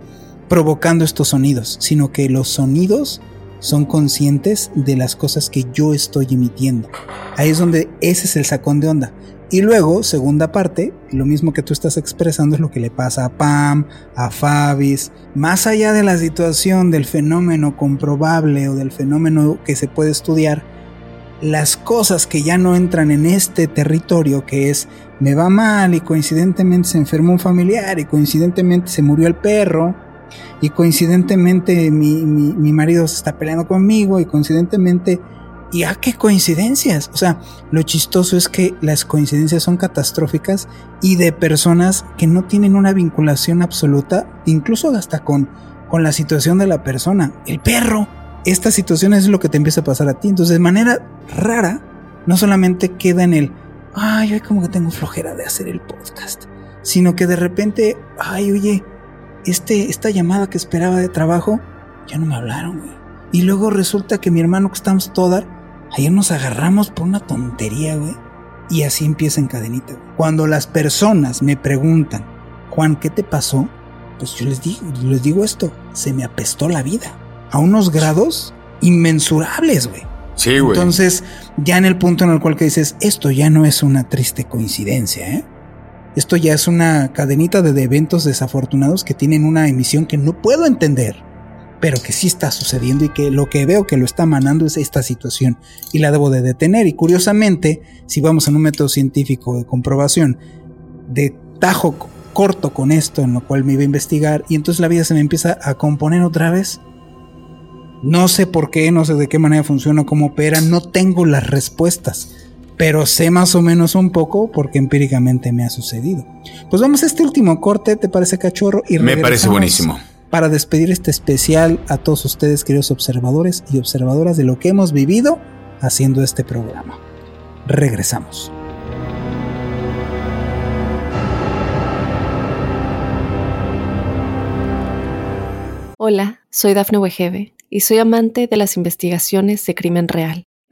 [SPEAKER 4] provocando estos sonidos, sino que los sonidos son conscientes de las cosas que yo estoy emitiendo. Ahí es donde ese es el sacón de onda. Y luego, segunda parte, lo mismo que tú estás expresando es lo que le pasa a Pam, a Fabis, más allá de la situación del fenómeno comprobable o del fenómeno que se puede estudiar, las cosas que ya no entran en este territorio que es me va mal y coincidentemente se enfermó un familiar y coincidentemente se murió el perro y coincidentemente mi, marido se está peleando conmigo y coincidentemente y ah, qué coincidencias. O sea, lo chistoso es que las coincidencias son catastróficas y de personas que no tienen una vinculación absoluta, incluso hasta con, con la situación de la persona. El perro. Esta situación es lo que te empieza a pasar a ti. Entonces, de manera rara, no solamente queda en el, ay, hoy como que tengo flojera de hacer el podcast, sino que de repente, ay, oye, este, esta llamada que esperaba de trabajo, ya no me hablaron, güey. Y luego resulta que mi hermano que estamos toda, ayer nos agarramos por una tontería, güey. Y así empieza en cadenita. Cuando las personas me preguntan, Juan, ¿qué te pasó? Pues yo les digo, les digo esto, se me apestó la vida. A unos grados inmensurables, güey.
[SPEAKER 3] Sí, güey.
[SPEAKER 4] Entonces, ya en el punto en el cual que dices, esto ya no es una triste coincidencia, ¿eh? Esto ya es una cadenita de eventos desafortunados que tienen una emisión que no puedo entender, pero que sí está sucediendo y que lo que veo que lo está manando es esta situación y la debo de detener. Y curiosamente, si vamos en un método científico de comprobación de tajo corto con esto, en lo cual me iba a investigar, y entonces la vida se me empieza a componer otra vez. No sé por qué, no sé de qué manera funciona, cómo opera, no tengo las respuestas pero sé más o menos un poco porque empíricamente me ha sucedido. Pues vamos a este último corte, ¿te parece cachorro?
[SPEAKER 3] Y me parece buenísimo.
[SPEAKER 4] Para despedir este especial a todos ustedes, queridos observadores y observadoras, de lo que hemos vivido haciendo este programa. Regresamos.
[SPEAKER 1] Hola, soy Dafne Wegebe y soy amante de las investigaciones de crimen real.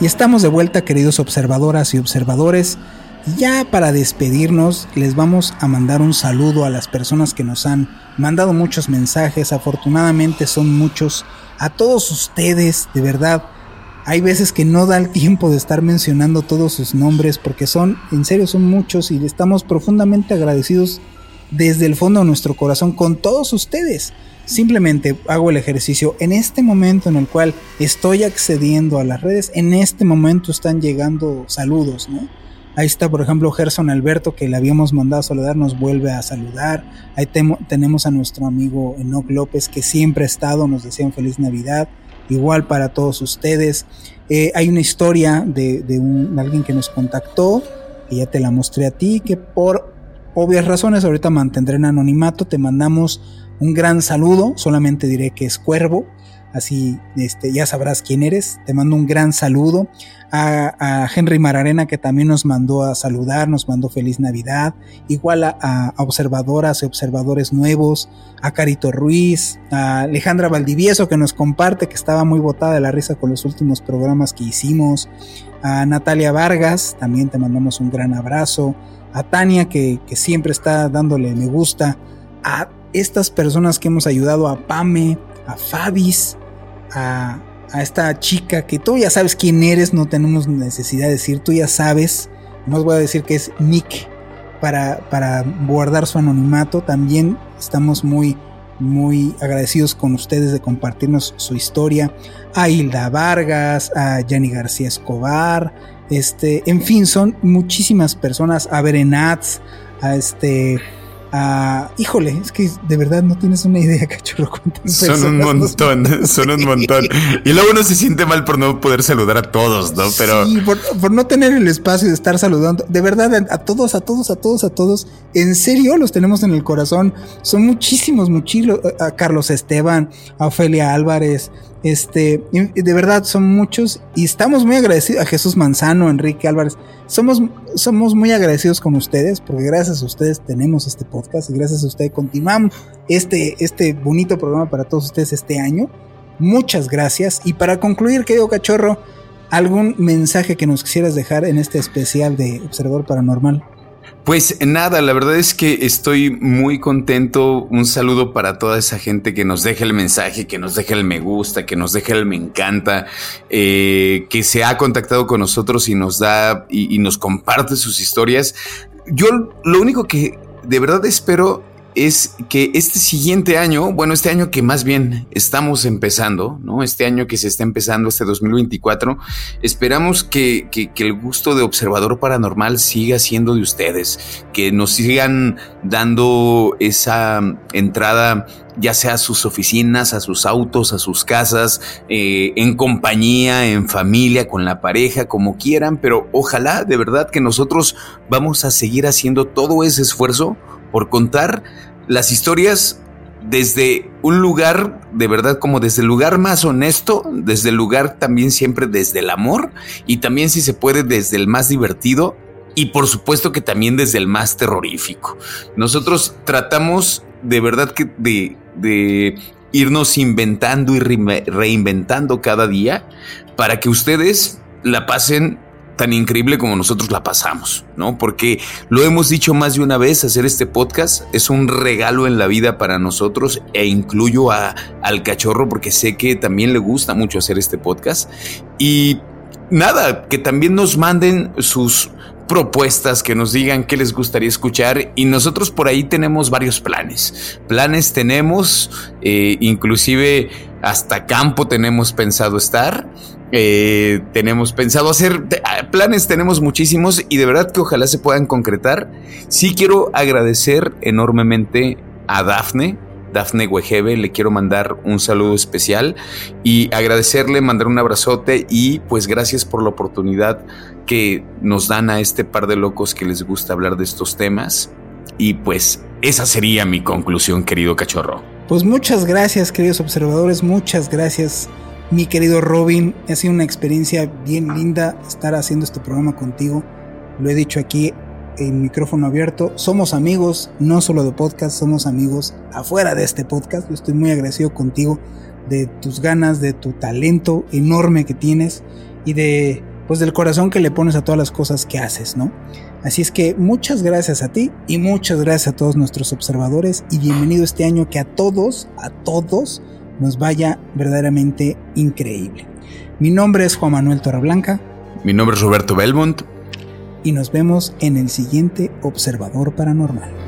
[SPEAKER 4] Y estamos de vuelta, queridos observadoras y observadores. Ya para despedirnos, les vamos a mandar un saludo a las personas que nos han mandado muchos mensajes. Afortunadamente son muchos. A todos ustedes, de verdad. Hay veces que no da el tiempo de estar mencionando todos sus nombres porque son, en serio, son muchos y estamos profundamente agradecidos desde el fondo de nuestro corazón con todos ustedes. Simplemente hago el ejercicio en este momento en el cual estoy accediendo a las redes, en este momento están llegando saludos, ¿no? Ahí está, por ejemplo, Gerson Alberto, que le habíamos mandado a saludar, nos vuelve a saludar. Ahí tenemos a nuestro amigo Enoch López, que siempre ha estado, nos decían feliz Navidad. Igual para todos ustedes. Eh, hay una historia de, un, alguien que nos contactó, que ya te la mostré a ti, que por obvias razones ahorita mantendré en anonimato. Te mandamos un gran saludo, solamente diré que es Cuervo así este, ya sabrás quién eres. Te mando un gran saludo. A, Henry Mararena que también nos mandó a saludar, nos mandó feliz Navidad. Igual a, observadoras y observadores nuevos, a Carito Ruiz, a Alejandra Valdivieso que nos comparte, que estaba muy botada de la risa con los últimos programas que hicimos. A Natalia Vargas, también te mandamos un gran abrazo. A Tania que, que siempre está dándole me gusta. A estas personas que hemos ayudado, a Pame, a Fabis, a, esta chica que tú ya sabes quién eres, no tenemos necesidad de decir, tú ya sabes, no os voy a decir que es Nick para, para guardar su anonimato, también estamos muy, muy agradecidos con ustedes de compartirnos su historia, a Hilda Vargas, a Yanni García Escobar, este, en fin, son muchísimas personas, a Berenats, a este, Ah, híjole, es que de verdad no tienes una idea, cachorro.
[SPEAKER 3] Son un montón, son un montón. Y luego uno se siente mal por no poder saludar a todos, ¿no? Pero.
[SPEAKER 4] Sí, por, no tener el espacio de estar saludando. De verdad, a todos, a todos, a todos, a todos. En serio, los tenemos en el corazón. Son muchísimos, muchísimos. A Carlos Esteban, a Ofelia Álvarez, este, de verdad son muchos y estamos muy agradecidos a Jesús Manzano, Enrique Álvarez. Somos, somos muy agradecidos con ustedes porque gracias a ustedes tenemos este podcast y gracias a ustedes continuamos este, este bonito programa para todos ustedes este año. Muchas gracias. Y para concluir, querido cachorro, ¿algún mensaje que nos quisieras dejar en este especial de Observador Paranormal?
[SPEAKER 3] Pues nada, la verdad es que estoy muy contento. Un saludo para toda esa gente que nos deja el mensaje, que nos deja el me gusta, que nos deja el me encanta, eh, que se ha contactado con nosotros y nos da y, y nos comparte sus historias. Yo lo único que de verdad espero es que este siguiente año, bueno, este año que más bien estamos empezando, ¿no? Este año que se está empezando, este 2024, esperamos que, el gusto de observador paranormal siga siendo de ustedes, que nos sigan dando esa entrada ya sea a sus oficinas, a sus autos, a sus casas, eh, en compañía, en familia, con la pareja, como quieran, pero ojalá de verdad que nosotros vamos a seguir haciendo todo ese esfuerzo por contar las historias desde un lugar, de verdad, como desde el lugar más honesto, desde el lugar también siempre desde el amor y también si se puede desde el más divertido y por supuesto que también desde el más terrorífico. Nosotros tratamos de verdad que de, de irnos inventando y reinventando cada día para que ustedes la pasen tan increíble como nosotros la pasamos, ¿no? Porque lo hemos dicho más de una vez, hacer este podcast es un regalo en la vida para nosotros e incluyo a, al cachorro porque sé que también le gusta mucho hacer este podcast. Y nada, que también nos manden sus propuestas, que nos digan qué les gustaría escuchar y nosotros por ahí tenemos varios planes. Planes tenemos, eh, inclusive hasta campo tenemos pensado estar. Eh, tenemos pensado hacer ah, planes, tenemos muchísimos y de verdad que ojalá se puedan concretar. Sí quiero agradecer enormemente a Dafne, Dafne Wegebe, le quiero mandar un saludo especial y agradecerle, mandar un abrazote y pues gracias por la oportunidad que nos dan a este par de locos que les gusta hablar de estos temas. Y pues esa sería mi conclusión, querido cachorro.
[SPEAKER 4] Pues muchas gracias, queridos observadores, muchas gracias mi querido Robin, ha sido una experiencia bien linda estar haciendo este programa contigo. Lo he dicho aquí en micrófono abierto. Somos amigos, no solo de podcast, somos amigos afuera de este podcast. Yo estoy muy agradecido contigo de tus ganas, de tu talento enorme que tienes. y de pues del corazón que le pones a todas las cosas que haces, ¿no? Así es que muchas gracias a ti y muchas gracias a todos nuestros observadores y bienvenido este año que a todos, a todos nos vaya verdaderamente increíble. Mi nombre es Juan Manuel Torreblanca.
[SPEAKER 3] Mi nombre es Roberto Belmont.
[SPEAKER 4] Y nos vemos en el siguiente Observador Paranormal.